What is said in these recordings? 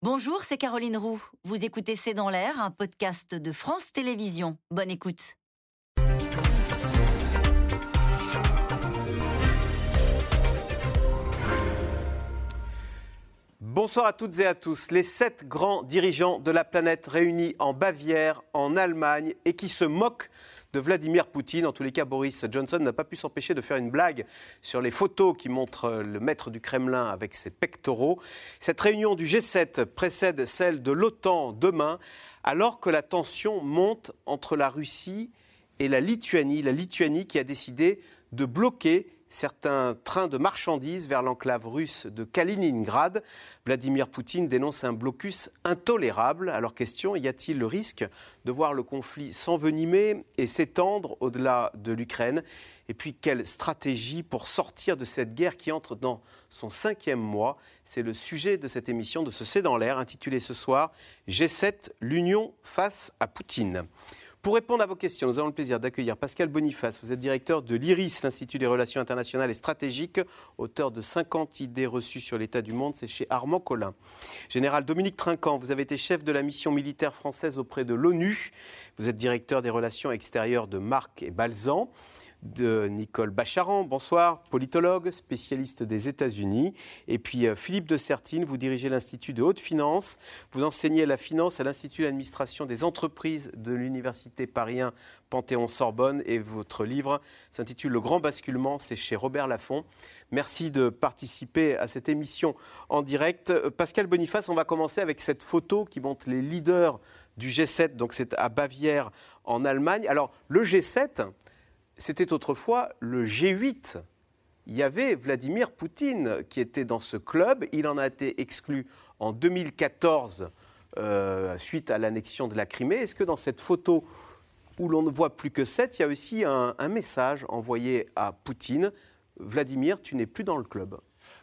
Bonjour, c'est Caroline Roux. Vous écoutez C'est dans l'air, un podcast de France Télévisions. Bonne écoute. Bonsoir à toutes et à tous. Les sept grands dirigeants de la planète réunis en Bavière, en Allemagne, et qui se moquent de Vladimir Poutine. En tous les cas, Boris Johnson n'a pas pu s'empêcher de faire une blague sur les photos qui montrent le maître du Kremlin avec ses pectoraux. Cette réunion du G7 précède celle de l'OTAN demain, alors que la tension monte entre la Russie et la Lituanie. La Lituanie qui a décidé de bloquer certains trains de marchandises vers l'enclave russe de Kaliningrad. Vladimir Poutine dénonce un blocus intolérable. Alors question, y a-t-il le risque de voir le conflit s'envenimer et s'étendre au-delà de l'Ukraine? Et puis quelle stratégie pour sortir de cette guerre qui entre dans son cinquième mois? C'est le sujet de cette émission de ce C'est dans l'air intitulée ce soir G7, l'Union face à Poutine. Pour répondre à vos questions, nous avons le plaisir d'accueillir Pascal Boniface. Vous êtes directeur de l'IRIS, l'Institut des relations internationales et stratégiques, auteur de 50 idées reçues sur l'état du monde. C'est chez Armand Collin. Général Dominique Trinquant, vous avez été chef de la mission militaire française auprès de l'ONU. Vous êtes directeur des relations extérieures de Marc et Balzan de Nicole Bacharan. Bonsoir, politologue, spécialiste des États-Unis. Et puis euh, Philippe de Sertine, vous dirigez l'Institut de haute finance. Vous enseignez la finance à l'Institut d'administration des entreprises de l'Université parisien Panthéon-Sorbonne. Et votre livre s'intitule Le grand basculement, c'est chez Robert Laffont. Merci de participer à cette émission en direct. Euh, Pascal Boniface, on va commencer avec cette photo qui montre les leaders du G7, donc c'est à Bavière en Allemagne. Alors le G7, c'était autrefois le G8. Il y avait Vladimir Poutine qui était dans ce club. Il en a été exclu en 2014 euh, suite à l'annexion de la Crimée. Est-ce que dans cette photo où l'on ne voit plus que sept, il y a aussi un message envoyé à Poutine Vladimir, tu n'es plus dans le club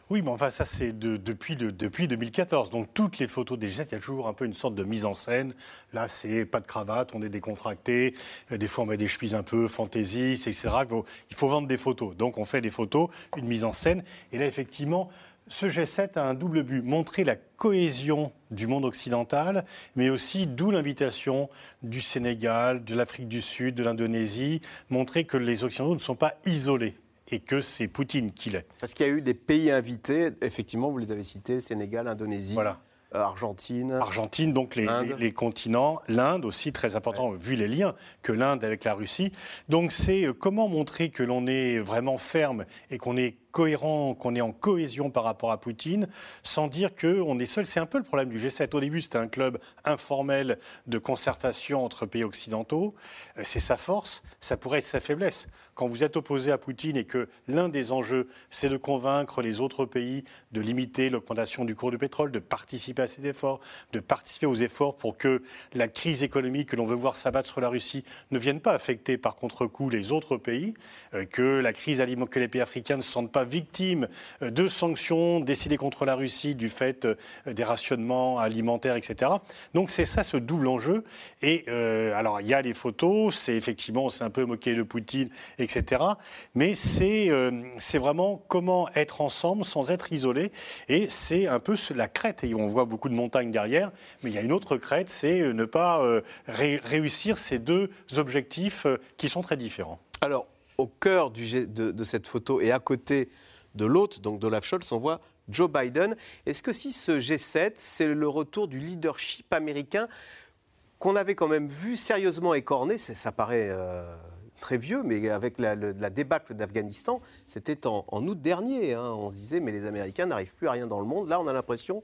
oui, mais enfin, ça, c'est depuis, depuis 2014. Donc, toutes les photos des jets, il y a toujours un peu une sorte de mise en scène. Là, c'est pas de cravate, on est décontracté. Euh, des fois, on met des chemises un peu fantaisie, etc. Il faut, il faut vendre des photos. Donc, on fait des photos, une mise en scène. Et là, effectivement, ce G7 a un double but, montrer la cohésion du monde occidental, mais aussi d'où l'invitation du Sénégal, de l'Afrique du Sud, de l'Indonésie, montrer que les Occidentaux ne sont pas isolés et que c'est Poutine qui l'est. Parce qu'il y a eu des pays invités, effectivement, vous les avez cités, Sénégal, Indonésie. Voilà. Euh, Argentine. Argentine, donc les, les, continents, l'Inde aussi, très important, vu les liens que l'Inde avec la Russie. Donc c'est euh, comment montrer que l'on est vraiment ferme et qu'on est cohérent, qu'on est en cohésion par rapport à Poutine, sans dire qu'on est seul? C'est un peu le problème du G7. Au début, c'était un club informel de concertation entre pays occidentaux. Euh, c'est sa force, ça pourrait être sa faiblesse. Quand vous êtes opposé à Poutine et que l'un des enjeux, c'est de convaincre les autres pays de limiter l'augmentation du cours du pétrole, de participer à ces efforts, de participer aux efforts pour que la crise économique que l'on veut voir s'abattre sur la Russie ne vienne pas affecter par contre-coup les autres pays, euh, que la crise alimentaire, que les pays africains ne se sentent pas victime euh, de sanctions décidées contre la Russie du fait euh, des rationnements alimentaires, etc. Donc c'est ça ce double enjeu. Et alors il y a les photos, c'est effectivement, c'est un peu moqué de Poutine, etc. Mais c'est c'est vraiment comment être ensemble sans être isolé. Et c'est un peu la crête. Et on voit beaucoup de montagnes derrière, mais il y a une autre crête, c'est ne pas réussir ces deux objectifs qui sont très différents. Alors, au cœur de, cette photo et à côté de l'autre, donc d'Olaf Scholz, on voit Joe Biden. Est-ce que si ce G7, c'est le retour du leadership américain qu'on avait quand même vu sérieusement écorné, ça paraît euh, très vieux, mais avec la, débâcle d'Afghanistan, c'était en, août dernier. Hein. on se disait, mais les Américains n'arrivent plus à rien dans le monde. Là, on a l'impression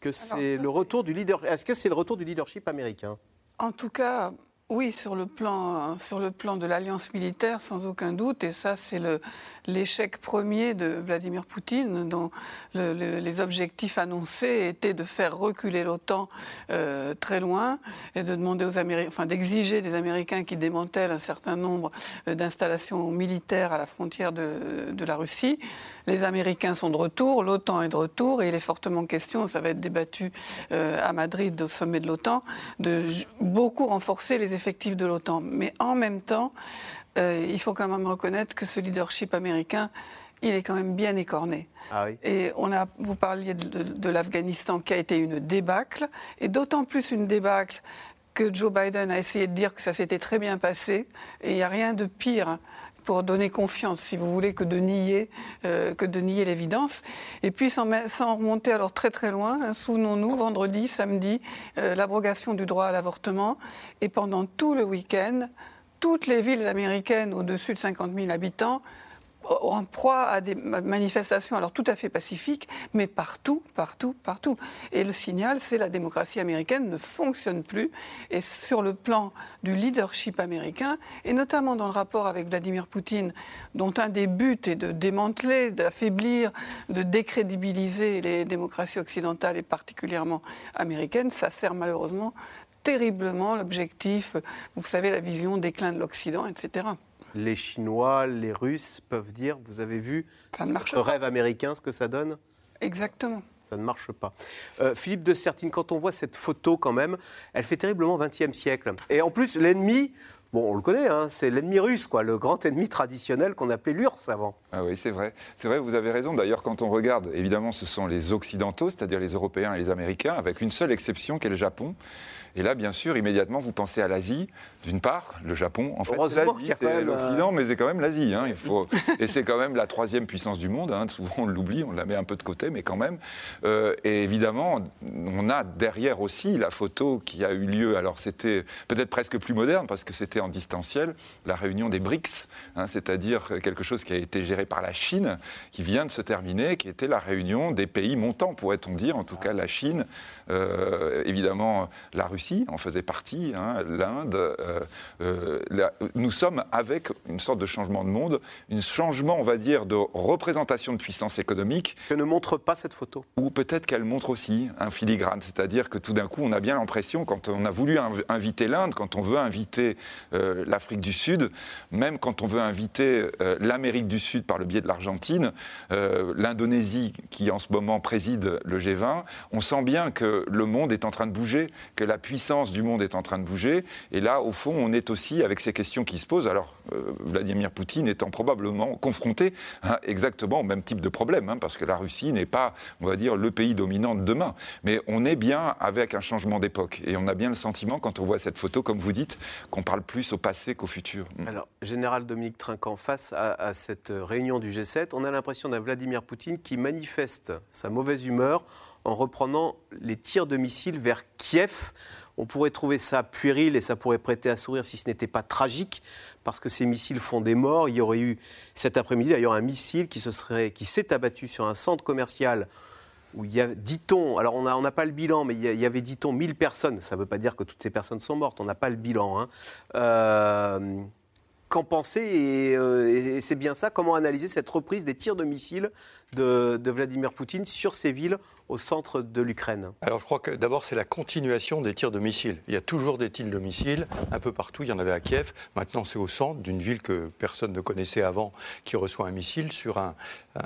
que c'est le retour du leader. Est-ce que c'est le retour du leadership américain? En tout cas, oui, sur le plan, sur le plan de l'alliance militaire, sans aucun doute, et ça c'est l'échec premier de Vladimir Poutine, dont les objectifs annoncés étaient de faire reculer l'OTAN euh, très loin et de demander aux Américains, enfin d'exiger des Américains qui démantèlent un certain nombre euh, d'installations militaires à la frontière de, de, la Russie. Les Américains sont de retour, l'OTAN est de retour, et il est fortement question, ça va être débattu euh, à Madrid au sommet de l'OTAN, de beaucoup renforcer les de l'OTAN. Mais en même temps, euh, il faut quand même reconnaître que ce leadership américain il est quand même bien écorné. Ah oui. Et on a, vous parliez de, de l'Afghanistan qui a été une débâcle, et d'autant plus une débâcle que Joe Biden a essayé de dire que ça s'était très bien passé, et il n'y a rien de pire pour donner confiance, si vous voulez, que de nier, euh, l'évidence. Et puis, sans, sans, remonter alors très très loin, hein, souvenons-nous, vendredi, samedi, euh, l'abrogation du droit à l'avortement. Et pendant tout le week-end, toutes les villes américaines au-dessus de 50 000 habitants en proie à des manifestations alors tout à fait pacifiques, mais partout, partout, partout. Et le signal, c'est la démocratie américaine ne fonctionne plus. Et sur le plan du leadership américain, et notamment dans le rapport avec Vladimir Poutine, dont un des buts est de démanteler, d'affaiblir, de décrédibiliser les démocraties occidentales et particulièrement américaines, ça sert malheureusement terriblement l'objectif, vous savez, la vision déclin de l'Occident, etc les Chinois, les Russes peuvent dire, vous avez vu ça ne marche rêve américain, ce que ça donne? Exactement. Ça ne marche pas. Euh, Philippe de Sertine, quand on voit cette photo quand même, elle fait terriblement 20e siècle. Et en plus, l'ennemi, Bon, on le connaît, hein, c'est l'ennemi russe, quoi, le grand ennemi traditionnel qu'on appelait l'URSS avant. Ah oui, c'est vrai. C'est vrai, vous avez raison. D'ailleurs, quand on regarde, évidemment, ce sont les Occidentaux, c'est-à-dire les Européens et les Américains, avec une seule exception qui est le Japon. Et là, bien sûr, immédiatement, vous pensez à l'Asie, d'une part, le Japon. En fait, c'est l'Occident, mais c'est quand même l'Asie. Hein, il faut... et c'est quand même la troisième puissance du monde. Hein, souvent, on l'oublie, on la met un peu de côté, mais quand même. Euh, et évidemment, on a derrière aussi la photo qui a eu lieu. Alors, c'était peut-être presque plus moderne, parce que c'était en distanciel, la réunion des BRICS, hein, c'est-à-dire quelque chose qui a été géré par la Chine, qui vient de se terminer, qui était la réunion des pays montants, pourrait-on dire, en tout cas la Chine, euh, évidemment la Russie en faisait partie, hein, l'Inde. Euh, euh, nous sommes avec une sorte de changement de monde, un changement, on va dire, de représentation de puissance économique. Que ne montre pas cette photo. Ou peut-être qu'elle montre aussi un filigrane, c'est-à-dire que tout d'un coup, on a bien l'impression, quand on a voulu inviter l'Inde, quand on veut inviter l'Afrique du Sud, même quand on veut inviter l'Amérique du Sud par le biais de l'Argentine, l'Indonésie qui en ce moment préside le G20, on sent bien que le monde est en train de bouger, que la puissance du monde est en train de bouger. Et là, au fond, on est aussi avec ces questions qui se posent. Alors, euh, Vladimir Poutine étant probablement confronté exactement au même type de problème, hein, parce que la Russie n'est pas, on va dire, le pays dominant de demain. Mais on est bien avec un changement d'époque. Et on a bien le sentiment, quand on voit cette photo, comme vous dites, qu'on parle plus au passé qu'au futur. Mm. Alors, Général Dominique Trinquant, face à, cette réunion du G7, on a l'impression d'un Vladimir Poutine qui manifeste sa mauvaise humeur en reprenant les tirs de missiles vers Kiev. On pourrait trouver ça puéril et ça pourrait prêter à sourire si ce n'était pas tragique, parce que ces missiles font des morts. Il y aurait eu cet après-midi d'ailleurs un missile qui s'est abattu sur un centre commercial où il y a, dit-on, alors on n'a pas le bilan, mais il y, avait, dit-on, 1000 personnes. Ça ne veut pas dire que toutes ces personnes sont mortes, on n'a pas le bilan. Hein. Euh, qu'en penser euh, et, c'est bien ça, comment analyser cette reprise des tirs de missiles de, Vladimir Poutine sur ces villes au centre de l'Ukraine? Alors je crois que d'abord c'est la continuation des tirs de missiles. Il y a toujours des tirs de missiles un peu partout, il y en avait à Kiev, maintenant c'est au centre d'une ville que personne ne connaissait avant qui reçoit un missile sur un,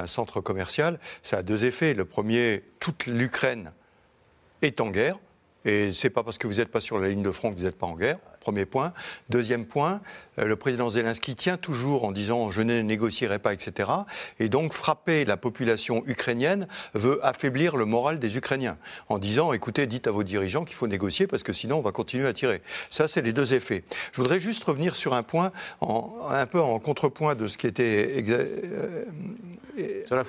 centre commercial. Ça a deux effets. Le premier, toute l'Ukraine est en guerre. Et c'est pas parce que vous n'êtes pas sur la ligne de front que vous n'êtes pas en guerre. Premier point. Deuxième point, euh, le président Zelensky tient toujours en disant je ne négocierai pas, etc. Et donc frapper la population ukrainienne veut affaiblir le moral des Ukrainiens en disant écoutez, dites à vos dirigeants qu'il faut négocier parce que sinon on va continuer à tirer. Ça, c'est les deux effets. Je voudrais juste revenir sur un point, un peu en contrepoint de ce qui était euh,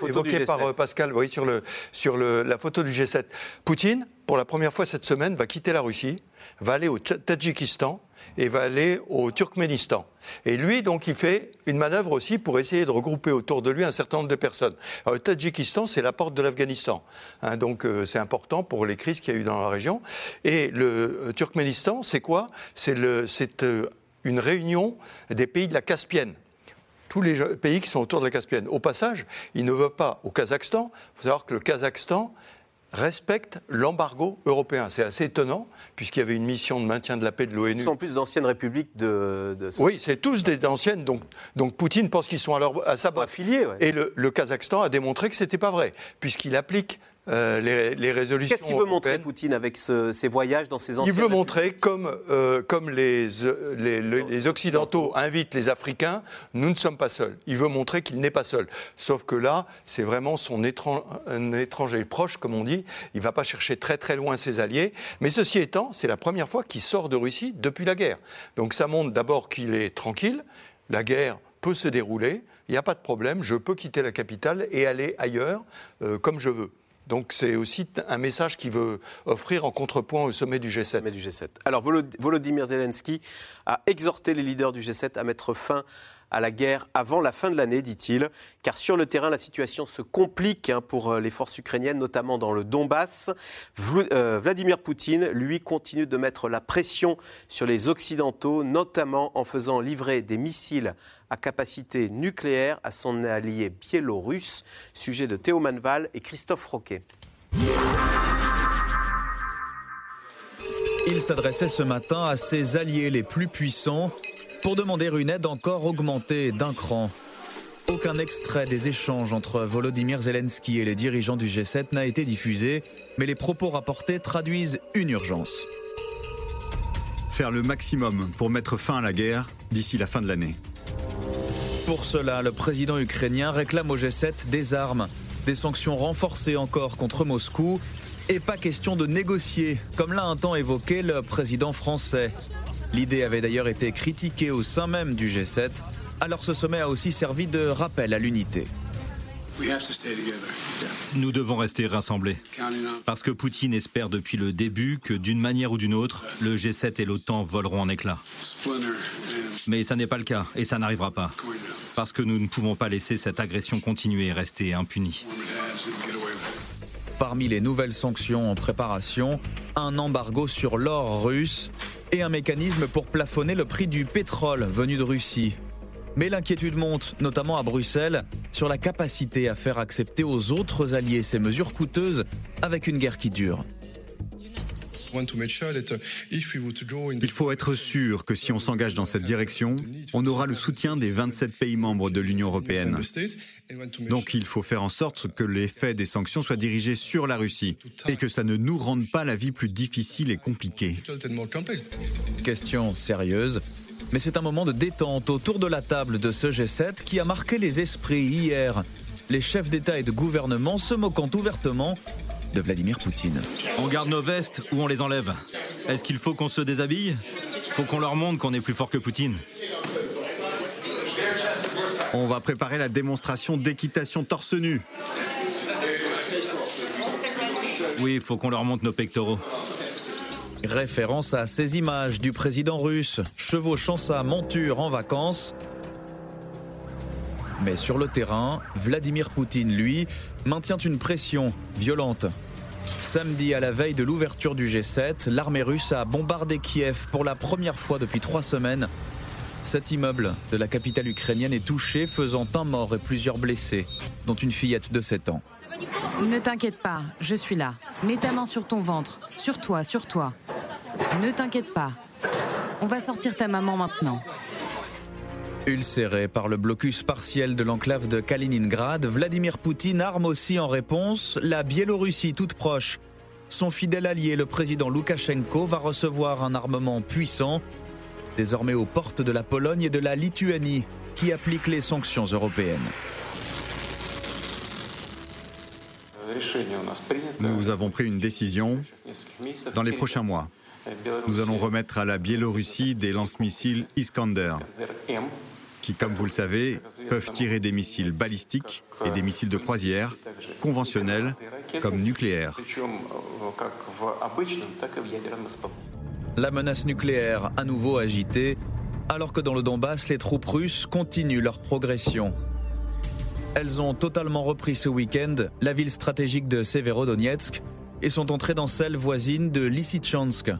évoqué par euh, Pascal, oui, sur, le, sur le, la photo du G7. Poutine, pour la première fois cette semaine, va quitter la Russie va aller au Tadjikistan et va aller au Turkménistan. Et lui, donc, il fait une manœuvre aussi pour essayer de regrouper autour de lui un certain nombre de personnes. Alors, le Tadjikistan, c'est la porte de l'Afghanistan. Hein, donc, euh, c'est important pour les crises qu'il y a eu dans la région. Et le euh, Turkménistan, c'est quoi? C'est euh, une réunion des pays de la Caspienne tous les pays qui sont autour de la Caspienne. Au passage, il ne va pas au Kazakhstan. Il faut savoir que le Kazakhstan respecte l'embargo européen. C'est assez étonnant, puisqu'il y avait une mission de maintien de la paix de l'ONU. Ce sont plus d'anciennes républiques de... Oui, c'est tous des anciennes, donc, donc Poutine pense qu'ils sont à, leur, à sa Affiliés, Et le, Kazakhstan a démontré que ce n'était pas vrai, puisqu'il applique euh, les, résolutions. Qu'est-ce qu'il veut montrer Poutine avec ses voyages dans ses anciens Il veut montrer comme, euh, comme les, les, Occidentaux invitent les Africains, nous ne sommes pas seuls. Il veut montrer qu'il n'est pas seul. Sauf que là, c'est vraiment son un étranger proche, comme on dit. Il ne va pas chercher très très loin ses alliés. Mais ceci étant, c'est la première fois qu'il sort de Russie depuis la guerre. Donc ça montre d'abord qu'il est tranquille. La guerre peut se dérouler. Il n'y a pas de problème. Je peux quitter la capitale et aller ailleurs euh, comme je veux. Donc c'est aussi un message qu'il veut offrir en contrepoint au sommet du G7. du G7. Alors Volodymyr Zelensky a exhorté les leaders du G7 à mettre fin à la guerre avant la fin de l'année, dit-il, car sur le terrain, la situation se complique hein, pour euh, les forces ukrainiennes, notamment dans le Donbass. Euh, Vladimir Poutine, lui, continue de mettre la pression sur les Occidentaux, notamment en faisant livrer des missiles à capacité nucléaire à son allié biélorusse. Sujet de Théo Manval et Christophe Roquet. Il s'adressait ce matin à ses alliés les plus puissants pour demander une aide encore augmentée d'un cran. Aucun extrait des échanges entre Volodymyr Zelensky et les dirigeants du G7 n'a été diffusé, mais les propos rapportés traduisent une urgence. Faire le maximum pour mettre fin à la guerre d'ici la fin de l'année. Pour cela, le président ukrainien réclame au G7 des armes, des sanctions renforcées encore contre Moscou, et pas question de négocier, comme l'a un temps évoqué le président français. L'idée avait d'ailleurs été critiquée au sein même du G7, alors ce sommet a aussi servi de rappel à l'unité. Nous devons rester rassemblés. Parce que Poutine espère depuis le début que d'une manière ou d'une autre, le G7 et l'OTAN voleront en éclats. Mais ça n'est pas le cas et ça n'arrivera pas. Parce que nous ne pouvons pas laisser cette agression continuer et rester impunie. Parmi les nouvelles sanctions en préparation, un embargo sur l'or russe et un mécanisme pour plafonner le prix du pétrole venu de Russie. Mais l'inquiétude monte, notamment à Bruxelles, sur la capacité à faire accepter aux autres alliés ces mesures coûteuses avec une guerre qui dure. Il faut être sûr que si on s'engage dans cette direction, on aura le soutien des 27 pays membres de l'Union européenne. Donc il faut faire en sorte que l'effet des sanctions soit dirigé sur la Russie et que ça ne nous rende pas la vie plus difficile et compliquée. Question sérieuse. Mais c'est un moment de détente autour de la table de ce G7 qui a marqué les esprits hier. Les chefs d'État et de gouvernement se moquant ouvertement de Vladimir Poutine. On garde nos vestes ou on les enlève Est-ce qu'il faut qu'on se déshabille? Faut qu'on leur montre qu'on est plus fort que Poutine. On va préparer la démonstration d'équitation torse nu. Oui, il faut qu'on leur montre nos pectoraux. Référence à ces images du président russe chevauchant sa monture en vacances. Mais sur le terrain, Vladimir Poutine, lui, maintient une pression violente. Samedi, à la veille de l'ouverture du G7, l'armée russe a bombardé Kiev pour la première fois depuis trois semaines. Cet immeuble de la capitale ukrainienne est touché, faisant un mort et plusieurs blessés, dont une fillette de 7 ans. Ne t'inquiète pas, je suis là. Mets ta main sur ton ventre, sur toi, sur toi. Ne t'inquiète pas. On va sortir ta maman maintenant. Ulcéré par le blocus partiel de l'enclave de Kaliningrad, Vladimir Poutine arme aussi en réponse la Biélorussie toute proche. Son fidèle allié, le président Loukachenko, va recevoir un armement puissant, désormais aux portes de la Pologne et de la Lituanie, qui appliquent les sanctions européennes. Nous avons pris une décision dans les prochains mois. Nous allons remettre à la Biélorussie des lance-missiles Iskander, qui, comme vous le savez, peuvent tirer des missiles balistiques et des missiles de croisière, conventionnels comme nucléaires. La menace nucléaire à nouveau agitée, alors que dans le Donbass, les troupes russes continuent leur progression. Elles ont totalement repris ce week-end la ville stratégique de Severodonetsk et sont entrées dans celle voisine de Lysychansk,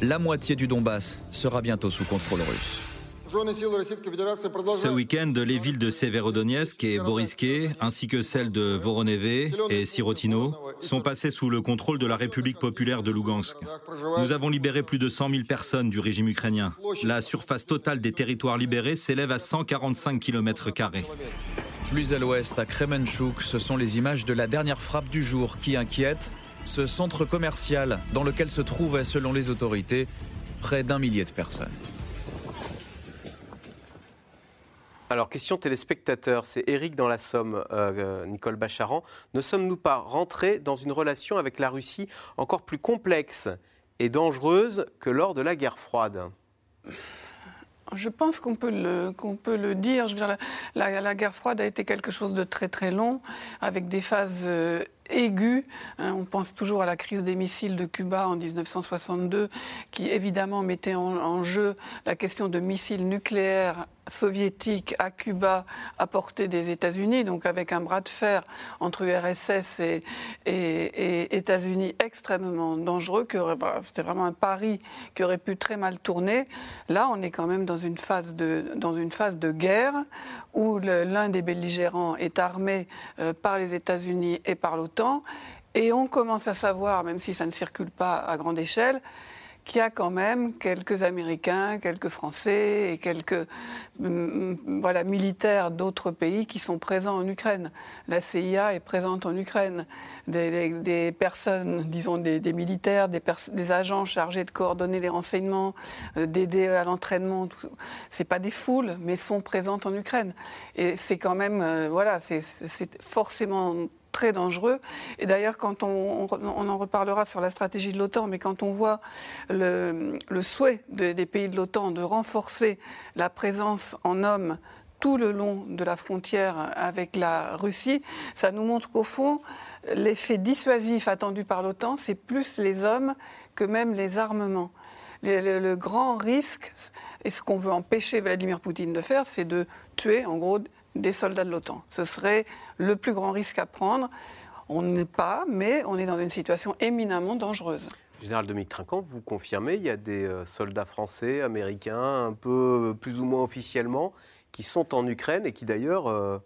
la moitié du Donbass sera bientôt sous contrôle russe. Ce week-end, les villes de Severodonetsk et Boriske, ainsi que celles de Voronezh et Sirotino, sont passées sous le contrôle de la République populaire de Lugansk. Nous avons libéré plus de 100 000 personnes du régime ukrainien. La surface totale des territoires libérés s'élève à 145 km. Plus à l'ouest, à Kremenchuk, ce sont les images de la dernière frappe du jour qui inquiètent. Ce centre commercial dans lequel se trouvaient, selon les autorités, près d'un millier de personnes. Alors, question téléspectateur, c'est Eric dans la Somme, euh, Nicole Bacharan. Ne sommes-nous pas rentrés dans une relation avec la Russie encore plus complexe et dangereuse que lors de la guerre froide? Je pense qu'on peut, peut le dire. Je la, guerre froide a été quelque chose de très très long, avec des phases euh, aiguë. Hein, on pense toujours à la crise des missiles de Cuba en 1962, qui évidemment mettait en, jeu la question de missiles nucléaires soviétiques à Cuba à portée des États-Unis, donc avec un bras de fer entre URSS et, États-Unis extrêmement dangereux. C'était vraiment un pari qui aurait pu très mal tourner. Là, on est quand même dans une phase de, dans une phase de guerre où l'un des belligérants est armé euh, par les États-Unis et par l'OTAN. Et on commence à savoir, même si ça ne circule pas à grande échelle, qu'il y a quand même quelques Américains, quelques Français et quelques mm, mm, militaires d'autres pays qui sont présents en Ukraine. La CIA est présente en Ukraine. Des, personnes, disons des, militaires, des, agents chargés de coordonner les renseignements, euh, d'aider à l'entraînement, c'est pas des foules, mais sont présentes en Ukraine. Et c'est quand même, euh, voilà, c'est forcément très dangereux. Et d'ailleurs, quand on, en reparlera sur la stratégie de l'OTAN, mais quand on voit le, souhait des pays de l'OTAN de renforcer la présence en hommes tout le long de la frontière avec la Russie, ça nous montre qu'au fond, l'effet dissuasif attendu par l'OTAN, c'est plus les hommes que même les armements. Le, grand risque, et ce qu'on veut empêcher Vladimir Poutine de faire, c'est de tuer, en gros, des soldats de l'OTAN. Ce serait le plus grand risque à prendre. On n'est pas, mais on est dans une situation éminemment dangereuse. Général Dominique Trinquant, vous confirmez, il y a des euh, soldats français, américains, un peu plus ou moins officiellement, qui sont en Ukraine et qui d'ailleurs euh,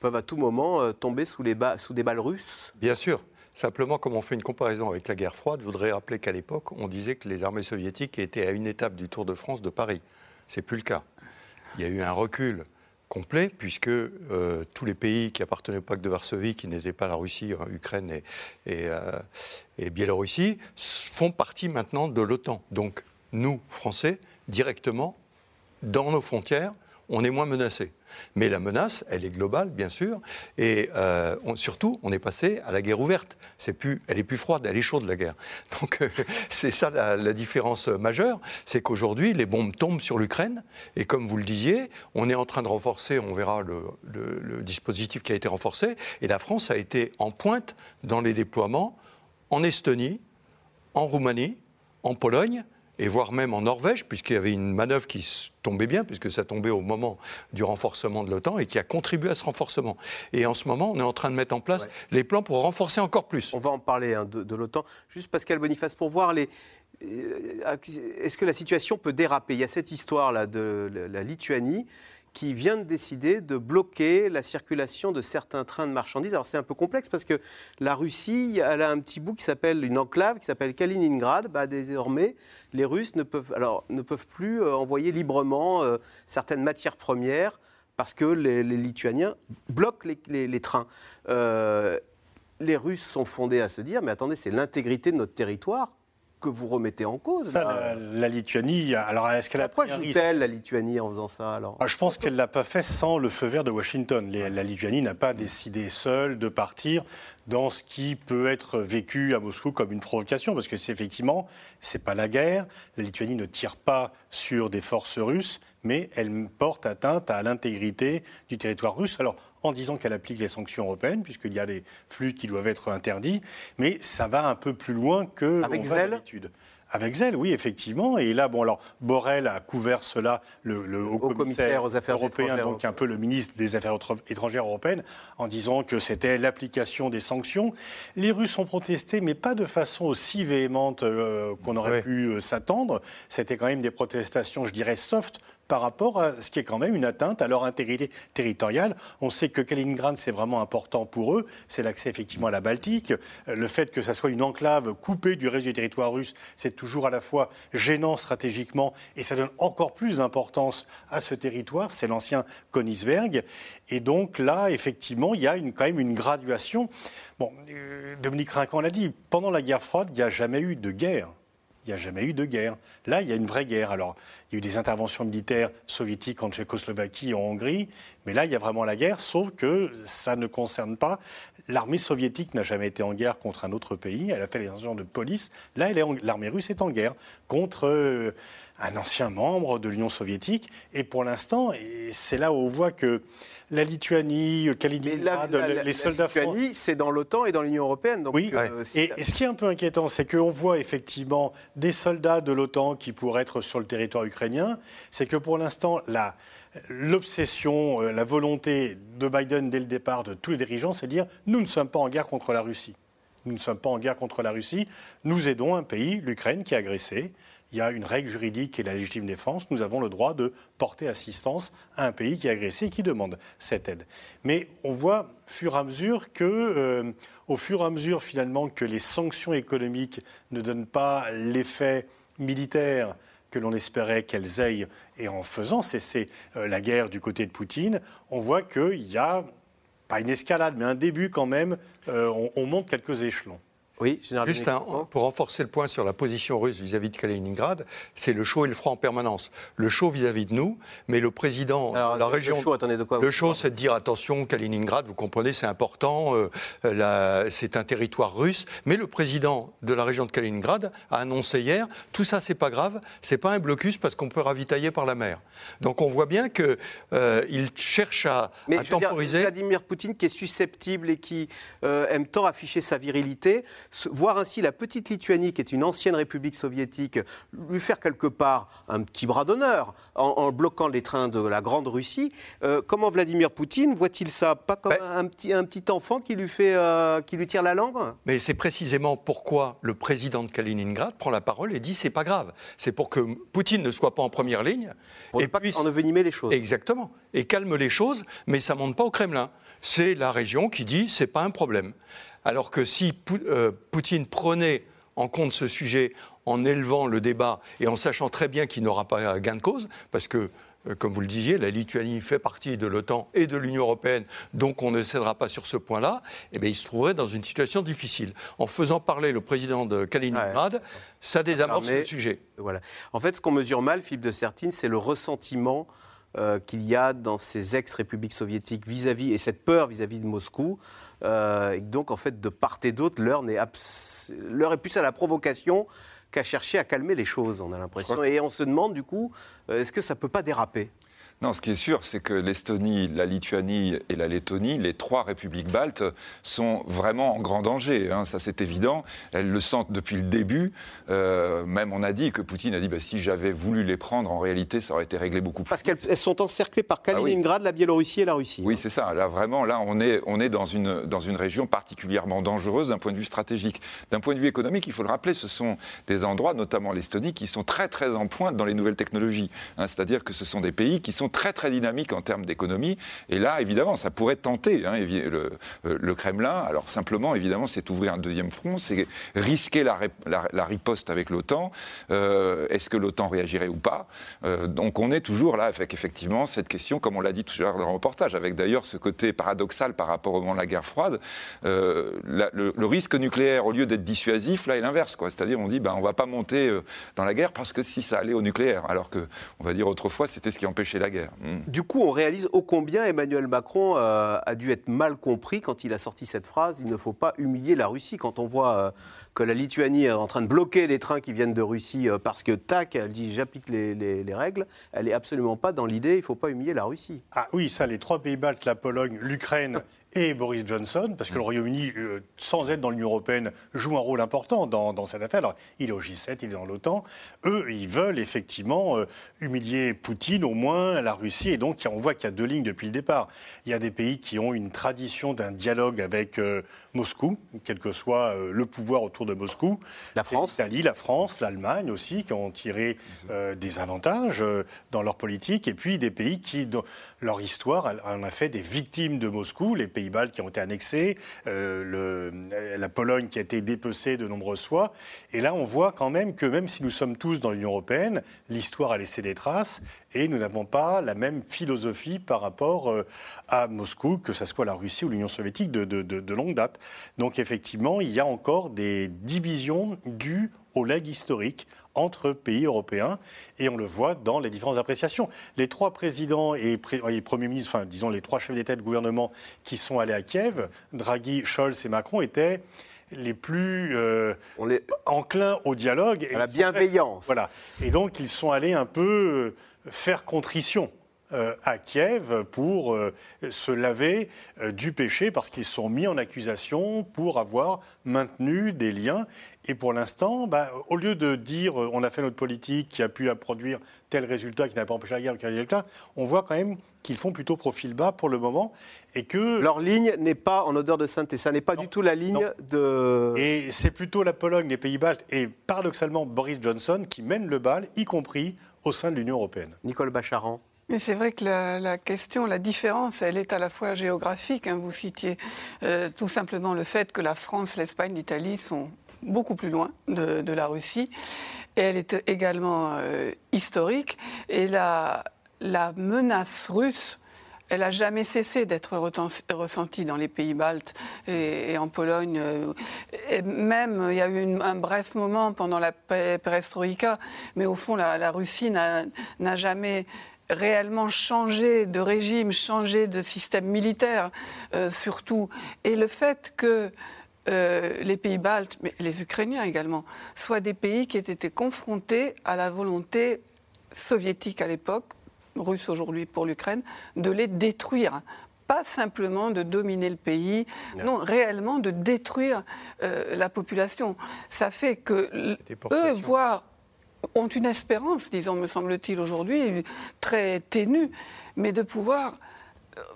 peuvent à tout moment euh, tomber sous, les sous des balles russes Bien sûr. Simplement, comme on fait une comparaison avec la guerre froide, je voudrais rappeler qu'à l'époque, on disait que les armées soviétiques étaient à une étape du Tour de France de Paris. C'est plus le cas. Il y a eu un recul complet, puisque euh, tous les pays qui appartenaient au pacte de Varsovie, qui n'étaient pas la Russie, euh, Ukraine et, euh, et, Biélorussie, font partie maintenant de l'OTAN. Donc nous, Français, directement, dans nos frontières, on est moins menacés. Mais la menace, elle est globale, bien sûr. Et euh, surtout, on est passé à la guerre ouverte. Plus, elle est plus froide, elle est chaude, la guerre. Donc, euh, c'est ça la, différence majeure. C'est qu'aujourd'hui, les bombes tombent sur l'Ukraine. Et comme vous le disiez, on est en train de renforcer, on verra le dispositif qui a été renforcé. Et la France a été en pointe dans les déploiements en Estonie, en Roumanie, en Pologne et voire même en Norvège, puisqu'il y avait une manœuvre qui tombait bien, puisque ça tombait au moment du renforcement de l'OTAN et qui a contribué à ce renforcement. Et en ce moment, on est en train de mettre en place les plans pour renforcer encore plus. On va en parler hein, de, l'OTAN. Juste Pascal Boniface, pour voir les. Euh, est-ce que la situation peut déraper? Il y a cette histoire-là de la Lituanie qui vient de décider de bloquer la circulation de certains trains de marchandises. Alors c'est un peu complexe parce que la Russie, elle a un petit bout qui s'appelle une enclave qui s'appelle Kaliningrad. Bah, désormais, les Russes ne peuvent, alors, ne peuvent plus euh, envoyer librement euh, certaines matières premières parce que les, Lituaniens bloquent les, trains. Euh, les Russes sont fondés à se dire, mais attendez, c'est l'intégrité de notre territoire que vous remettez en cause. la, Lituanie, alors est-ce qu'elle a Pourquoi joue-t-elle la Lituanie en faisant ça alors? Ah, Je pense qu'elle ne l'a pas fait sans le feu vert de Washington. la Lituanie n'a pas décidé seule de partir dans ce qui peut être vécu à Moscou comme une provocation, parce que c'est effectivement, c'est pas la guerre. La Lituanie ne tire pas sur des forces russes, mais elle porte atteinte à l'intégrité du territoire russe. Alors, en disant qu'elle applique les sanctions européennes, puisqu'il y a des flux qui doivent être interdits, mais ça va un peu plus loin que Avec d'habitude. Avec zèle, oui, effectivement. Et là, bon, alors, Borrell a couvert cela, le, haut, commissaire, aux affaires européen, donc un peu le ministre des Affaires étrangères européennes, en disant que c'était l'application des sanctions. Les Russes ont protesté, mais pas de façon aussi véhémente euh, qu'on aurait pu euh, s'attendre. C'était quand même des protestations, je dirais, soft, par rapport à ce qui est quand même une atteinte à leur intégrité territoriale. On sait que Kaliningrad, c'est vraiment important pour eux. C'est l'accès effectivement à la Baltique. Euh, le fait que ça soit une enclave coupée du reste du territoire russe, c'est toujours à la fois gênant stratégiquement et ça donne encore plus d'importance à ce territoire. C'est l'ancien Königsberg. Et donc là, effectivement, il y a une, quand même une graduation. Bon, euh, Dominique Rincan l'a dit, pendant la guerre froide, il n'y a jamais eu de guerre. Il n'y a jamais eu de guerre. Là, il y a une vraie guerre. Alors, il y a eu des interventions militaires soviétiques en Tchécoslovaquie et en Hongrie, mais là, il y a vraiment la guerre, sauf que ça ne concerne pas. L'armée soviétique n'a jamais été en guerre contre un autre pays. Elle a fait les invasions de police. Là, l'armée russe est en guerre contre euh, un ancien membre de l'Union soviétique. Et pour l'instant, c'est là où on voit que la Lituanie, Kaliningrad, les soldats La Lituanie, c'est dans l'OTAN et dans l'Union européenne. oui, euh, et, ce qui est un peu inquiétant, c'est qu'on voit effectivement des soldats de l'OTAN qui pourraient être sur le territoire ukrainien. C'est que pour l'instant, l'obsession, euh, la volonté de Biden dès le départ, de tous les dirigeants, c'est de dire nous ne sommes pas en guerre contre la Russie. Nous ne sommes pas en guerre contre la Russie. Nous aidons un pays, l'Ukraine, qui est agressé il y a une règle juridique qui est la légitime défense. Nous avons le droit de porter assistance à un pays qui est agressé et qui demande cette aide. Mais on voit, fur et à mesure que, euh, au fur et à mesure finalement que les sanctions économiques ne donnent pas l'effet militaire que l'on espérait qu'elles aient, et en faisant cesser euh, la guerre du côté de Poutine, on voit qu'il y a, pas une escalade, mais un début quand même, euh, on monte quelques échelons. Oui, Juste pour renforcer le point sur la position russe vis-à-vis de Kaliningrad, c'est le chaud et le froid en permanence. Le chaud vis-à-vis de nous, mais le président de la région. Le chaud, attendez, de quoi Le chaud, c'est de dire attention, Kaliningrad, vous comprenez, c'est important, euh, c'est un territoire russe. Mais le président de la région de Kaliningrad a annoncé hier tout ça, c'est pas grave, c'est pas un blocus parce qu'on peut ravitailler par la mer. Donc on voit bien qu'il euh, cherche à, mais temporiser. Vladimir Poutine, qui est susceptible et qui euh, aime tant afficher sa virilité, voir ainsi la petite Lituanie, qui est une ancienne république soviétique, lui faire quelque part un petit bras d'honneur en, bloquant les trains de la Grande Russie. Euh, comment Vladimir Poutine voit-il ça? Pas comme ben un, petit, un petit enfant qui lui, fait, euh, qui lui tire la langue? Mais c'est précisément pourquoi le président de Kaliningrad prend la parole et dit c'est pas grave. C'est pour que Poutine ne soit pas en première ligne. Pour et pas puisse... envenimer les choses. Exactement. Et calme les choses, mais ça monte pas au Kremlin. C'est la région qui dit c'est pas un problème. Alors que si euh, Poutine prenait en compte ce sujet en élevant le débat et en sachant très bien qu'il n'aura pas gain de cause, parce que euh, comme vous le disiez, la Lituanie fait partie de l'OTAN et de l'Union européenne, donc on ne cédera pas sur ce point-là, eh bien, il se trouverait dans une situation difficile. En faisant parler le président de Kaliningrad, ça désamorce le sujet. Voilà. En fait, ce qu'on mesure mal, Philippe de Sertine, c'est le ressentiment euh, qu'il y a dans ces ex-républiques soviétiques vis-à-vis, et cette peur vis-à-vis de Moscou. Euh, et donc, en fait, de part et d'autre, l'heure est plus à la provocation qu'à chercher à calmer les choses, on a l'impression. Et on se demande, du coup, euh, est-ce que ça ne peut pas déraper? Non, ce qui est sûr, c'est que l'Estonie, la Lituanie et la Lettonie, les trois républiques baltes, sont vraiment en grand danger. Hein, ça, c'est évident. Elles le sentent depuis le début. Euh, même on a dit que Poutine a dit bah, si j'avais voulu les prendre, en réalité, ça aurait été réglé beaucoup plus. Parce qu'elles sont encerclées par ah Kaliningrad, la Biélorussie et la Russie. Oui, c'est ça. Là, vraiment, là, on est, on est dans, une, dans une région particulièrement dangereuse d'un point de vue stratégique. D'un point de vue économique, il faut le rappeler, ce sont des endroits, notamment l'Estonie, qui sont très, très en pointe dans les nouvelles technologies. Hein, c'est-à-dire que ce sont des pays qui sont très très dynamique en termes d'économie. Et là, évidemment, ça pourrait tenter hein, le, euh, le, Kremlin. Alors simplement, évidemment, c'est ouvrir un deuxième front, c'est risquer la, la, riposte avec l'OTAN. Euh, est-ce que l'OTAN réagirait ou pas? Euh, Donc on est toujours là avec effectivement cette question, comme on l'a dit tout à l'heure dans le reportage, avec d'ailleurs ce côté paradoxal par rapport au moment de la guerre froide. le, risque nucléaire, au lieu d'être dissuasif, là est l'inverse. C'est-à-dire on dit ben, on ne va pas monter dans la guerre parce que si ça allait au nucléaire, alors que on va dire autrefois c'était ce qui empêchait la guerre. Hmm. Du coup, on réalise ô combien Emmanuel Macron euh, a dû être mal compris quand il a sorti cette phrase il ne faut pas humilier la Russie. Quand on voit euh, que la Lituanie est en train de bloquer les trains qui viennent de Russie euh, parce que, tac, elle dit j'applique les, règles, elle n'est absolument pas dans l'idée il ne faut pas humilier la Russie. Ah oui, ça, les trois pays baltes, la Pologne, l'Ukraine et Boris Johnson, parce que le Royaume-Uni, euh, sans être dans l'Union européenne, joue un rôle important dans, cette affaire. Alors, il est au G7, il est dans l'OTAN. Eux, ils veulent effectivement euh, humilier Poutine, au moins la Russie. Et donc, on voit qu'il y a deux lignes depuis le départ. Il y a des pays qui ont une tradition d'un dialogue avec euh, Moscou, quel que soit le pouvoir autour de Moscou. La France L'Italie, la France, l'Allemagne aussi, qui ont tiré des avantages dans leur politique. Et puis des pays qui, dans leur histoire, en a fait des victimes de Moscou, les pays Pays-Baltes qui ont été annexés, euh, la Pologne qui a été dépecée de nombreuses fois. Et là, on voit quand même que même si nous sommes tous dans l'Union européenne, l'histoire a laissé des traces et nous n'avons pas la même philosophie par rapport euh, à Moscou, que ce soit la Russie ou l'Union soviétique de, de longue date. Donc effectivement, il y a encore des divisions dues au leg historique entre pays européens, et on le voit dans les différentes appréciations. Les trois présidents et, premiers ministres, enfin disons les trois chefs d'État et de gouvernement qui sont allés à Kiev, Draghi, Scholz et Macron, étaient les plus euh, enclins au dialogue. Et à la bienveillance. Voilà. Et donc ils sont allés un peu euh, faire contrition. Euh, à Kiev pour euh, se laver euh, du péché parce qu'ils sont mis en accusation pour avoir maintenu des liens. Et pour l'instant, bah, au lieu de dire on a fait notre politique qui a pu produire tel résultat qui n'a pas empêché la guerre, résultat, on voit quand même qu'ils font plutôt profil bas pour le moment et que leur ligne n'est pas en odeur de sainteté. Ça n'est pas du tout la ligne de. Et c'est plutôt la Pologne, les Pays-Baltes et paradoxalement Boris Johnson qui mène le bal, y compris au sein de l'Union européenne. Nicole Bacharan. Mais c'est vrai que la, question, la différence, elle est à la fois géographique. Hein. vous citiez euh, tout simplement le fait que la France, l'Espagne, l'Italie sont beaucoup plus loin de, la Russie. Et elle est également euh, historique. Et la, menace russe elle n'a jamais cessé d'être ressentie dans les pays baltes et, en Pologne. Euh, et même, il y a eu un bref moment pendant la perestroïka, mais au fond, la Russie n'a jamais réellement changer de régime, changer de système militaire euh, surtout. Et le fait que euh, les pays baltes, mais les Ukrainiens également, soient des pays qui aient été confrontés à la volonté soviétique à l'époque, russe aujourd'hui pour l'Ukraine, de les détruire pas simplement de dominer le pays, non, réellement de détruire euh, la population. Ça fait que eux voir ont une espérance, disons, me semble-t-il, aujourd'hui, très ténue, mais de pouvoir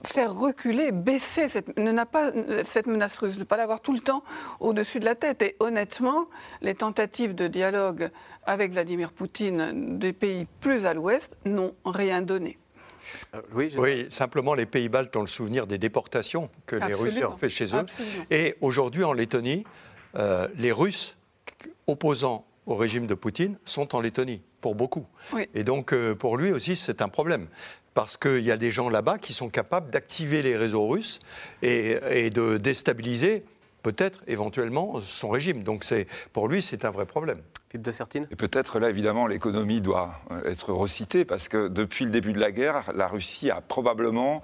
faire reculer, baisser cette, ne pas, cette menace russe, de ne pas l'avoir tout le temps au-dessus de la tête. Et honnêtement, les tentatives de dialogue avec Vladimir Poutine des pays plus à l'ouest n'ont rien donné. Euh, oui, simplement les pays baltes ont le souvenir des déportations que les Russes ont fait chez eux. Et aujourd'hui, en Lettonie, euh, les Russes opposant au régime de Poutine sont en Lettonie, pour beaucoup. Et donc, euh, pour lui aussi, c'est un problème. Parce qu'il y a des gens là-bas qui sont capables d'activer les réseaux russes et, de déstabiliser peut-être éventuellement son régime. Donc pour lui, c'est un vrai problème. Philippe de Sertine Et peut-être là, évidemment, l'économie doit euh, être recitée parce que depuis le début de la guerre, la Russie a probablement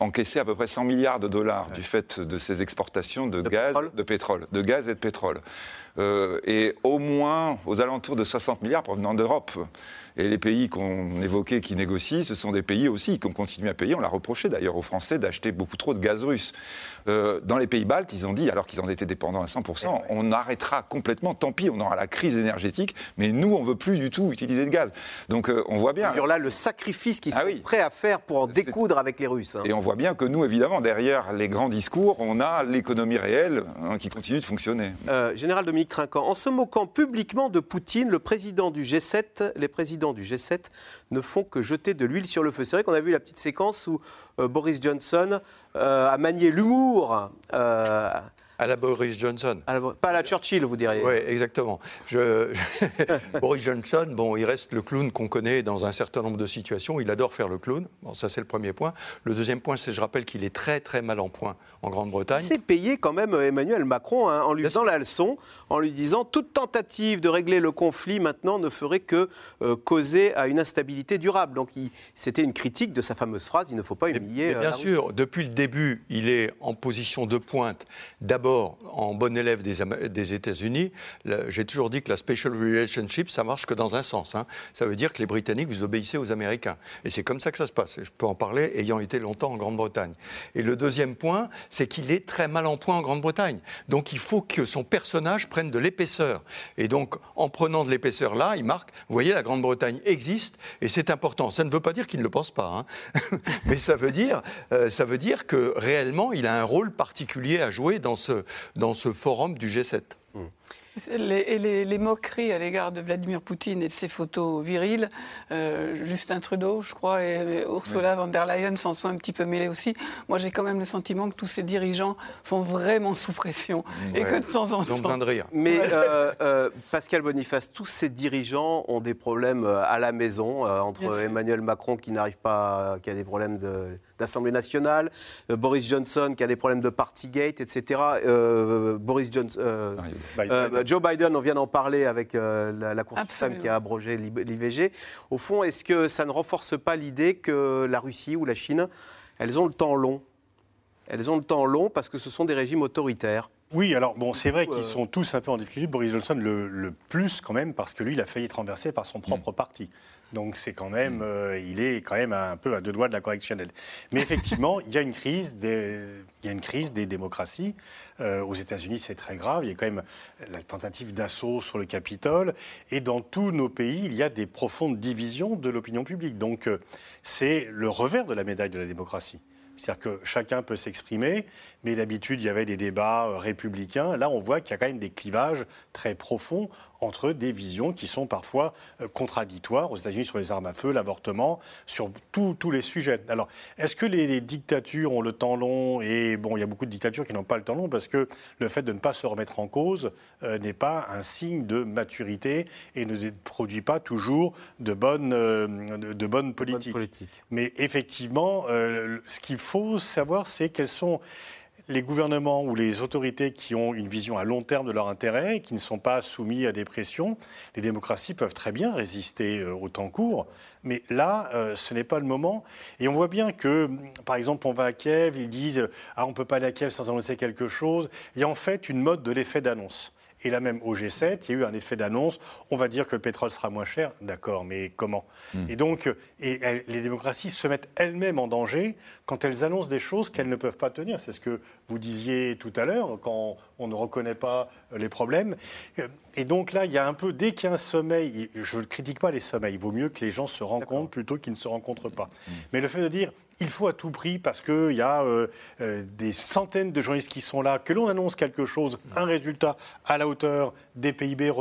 encaissé à peu près 100 milliards de dollars du fait de ses exportations de, gaz, de pétrole, de gaz et de pétrole. Euh, et au moins aux alentours de 60 milliards provenant d'Europe. Et les pays qu'on évoquait qui négocient, ce sont des pays aussi qui ont continué à payer. On l'a reproché d'ailleurs aux Français d'acheter beaucoup trop de gaz russe. Euh, dans les pays baltes, ils ont dit, alors qu'ils en étaient dépendants à 100%, on arrêtera complètement, tant pis, on aura la crise énergétique, mais nous, on ne veut plus du tout utiliser de gaz. Donc euh, on voit bien. Sur là le sacrifice qu'ils ah sont prêts à faire pour en découdre avec les Russes. Hein. Et on voit bien que nous, évidemment, derrière les grands discours, on a l'économie réelle hein, qui continue de fonctionner. Euh, Général Dominique Trinquant, en se moquant publiquement de Poutine, le président du G7, les présidents du G7 ne font que jeter de l'huile sur le feu. C'est vrai qu'on a vu la petite séquence où euh, Boris Johnson euh, a manié l'humour. Euh, à la Boris Johnson. pas à la Churchill, vous diriez. Oui, exactement. Boris Johnson, bon, il reste le clown qu'on connaît dans un certain nombre de situations. Il adore faire le clown. Bon, ça, c'est le premier point. Le deuxième point, c'est je rappelle qu'il est très, très mal en point en Grande-Bretagne. C'est payé quand même Emmanuel Macron hein, en lui faisant la leçon, en lui disant toute tentative de régler le conflit maintenant ne ferait que euh, causer à une instabilité durable. Donc c'était une critique de sa fameuse phrase il ne faut pas humilier. bien sûr, depuis le début, il est en position de pointe. D'abord d'abord, en bon élève des, États-Unis, j'ai toujours dit que la special relationship, ça marche que dans un sens. Hein. Ça veut dire que les Britanniques, vous obéissez aux Américains. Et c'est comme ça que ça se passe. Je peux en parler ayant été longtemps en Grande-Bretagne. Et le deuxième point, c'est qu'il est très mal en point en Grande-Bretagne. Donc il faut que son personnage prenne de l'épaisseur. Et donc, en prenant de l'épaisseur là, il marque, vous voyez, la Grande-Bretagne existe et c'est important. Ça ne veut pas dire qu'il ne le pense pas, hein. mais ça veut, dire, euh, ça veut dire que réellement, il a un rôle particulier à jouer dans ce, dans ce forum du G7. Les, et les, moqueries à l'égard de Vladimir Poutine et de ses photos viriles, euh, Justin Trudeau, je crois, et, Ursula von der Leyen s'en sont un petit peu mêlés aussi. Moi, j'ai quand même le sentiment que tous ces dirigeants sont vraiment sous pression et que de temps en temps. de rire. Mais euh, euh, Pascal Boniface, tous ces dirigeants ont des problèmes à la maison, entre Emmanuel Macron qui n'arrive pas, qui a des problèmes de d'Assemblée nationale, euh, Boris Johnson qui a des problèmes de Partygate, etc. Euh, Boris Johnson, euh, Joe Biden, on vient d'en parler avec la, Cour suprême qui a abrogé l'IVG. Au fond, est-ce que ça ne renforce pas l'idée que la Russie ou la Chine, elles ont le temps long? Elles ont le temps long parce que ce sont des régimes autoritaires. Oui, alors bon, c'est vrai qu'ils sont tous un peu en difficulté. Boris Johnson le, le, plus quand même parce que lui, il a failli être renversé par son propre mm. parti. Donc c'est quand même, mm. euh, il est quand même un peu à deux doigts de la correctionnelle. Mais effectivement, il y a une crise des, il y a une crise des démocraties. Euh, aux États-Unis, c'est très grave. Il y a quand même la tentative d'assaut sur le Capitole. Et dans tous nos pays, il y a des profondes divisions de l'opinion publique. Donc euh, c'est le revers de la médaille de la démocratie. C'est-à-dire que chacun peut s'exprimer, mais d'habitude, il y avait des débats euh, républicains. Là, on voit qu'il y a quand même des clivages très profonds entre des visions qui sont parfois euh, contradictoires aux États-Unis sur les armes à feu, l'avortement, sur tous les sujets. Alors, est-ce que les, dictatures ont le temps long Et bon, il y a beaucoup de dictatures qui n'ont pas le temps long parce que le fait de ne pas se remettre en cause euh, n'est pas un signe de maturité et ne produit pas toujours de bonnes, de, bonnes politiques. Mais effectivement, ce qu'il faut savoir, c'est quels sont les gouvernements ou les autorités qui ont une vision à long terme de leur intérêt, qui ne sont pas soumis à des pressions, les démocraties peuvent très bien résister euh, au temps court, mais là, euh, ce n'est pas le moment. Et on voit bien que, par exemple, on va à Kiev, ils disent Ah, on ne peut pas aller à Kiev sans annoncer quelque chose. Il y a en fait une mode de l'effet d'annonce. Et là même au G7, il y a eu un effet d'annonce. On va dire que le pétrole sera moins cher, d'accord, mais comment? Hmm. Et donc, et les démocraties se mettent elles-mêmes en danger quand elles annoncent des choses qu'elles ne peuvent pas tenir. C'est ce que vous disiez tout à l'heure, quand on ne reconnaît pas les problèmes. Et donc là, il y a un peu, dès qu'il y a un sommeil, je ne critique pas les sommeils, il vaut mieux que les gens se rencontrent plutôt qu'ils ne se rencontrent pas. Hmm. Mais le fait de dire, il faut à tout prix, parce qu'il y a euh, euh, des centaines de journalistes qui sont là, que l'on annonce quelque chose, un résultat à la hauteur des PIB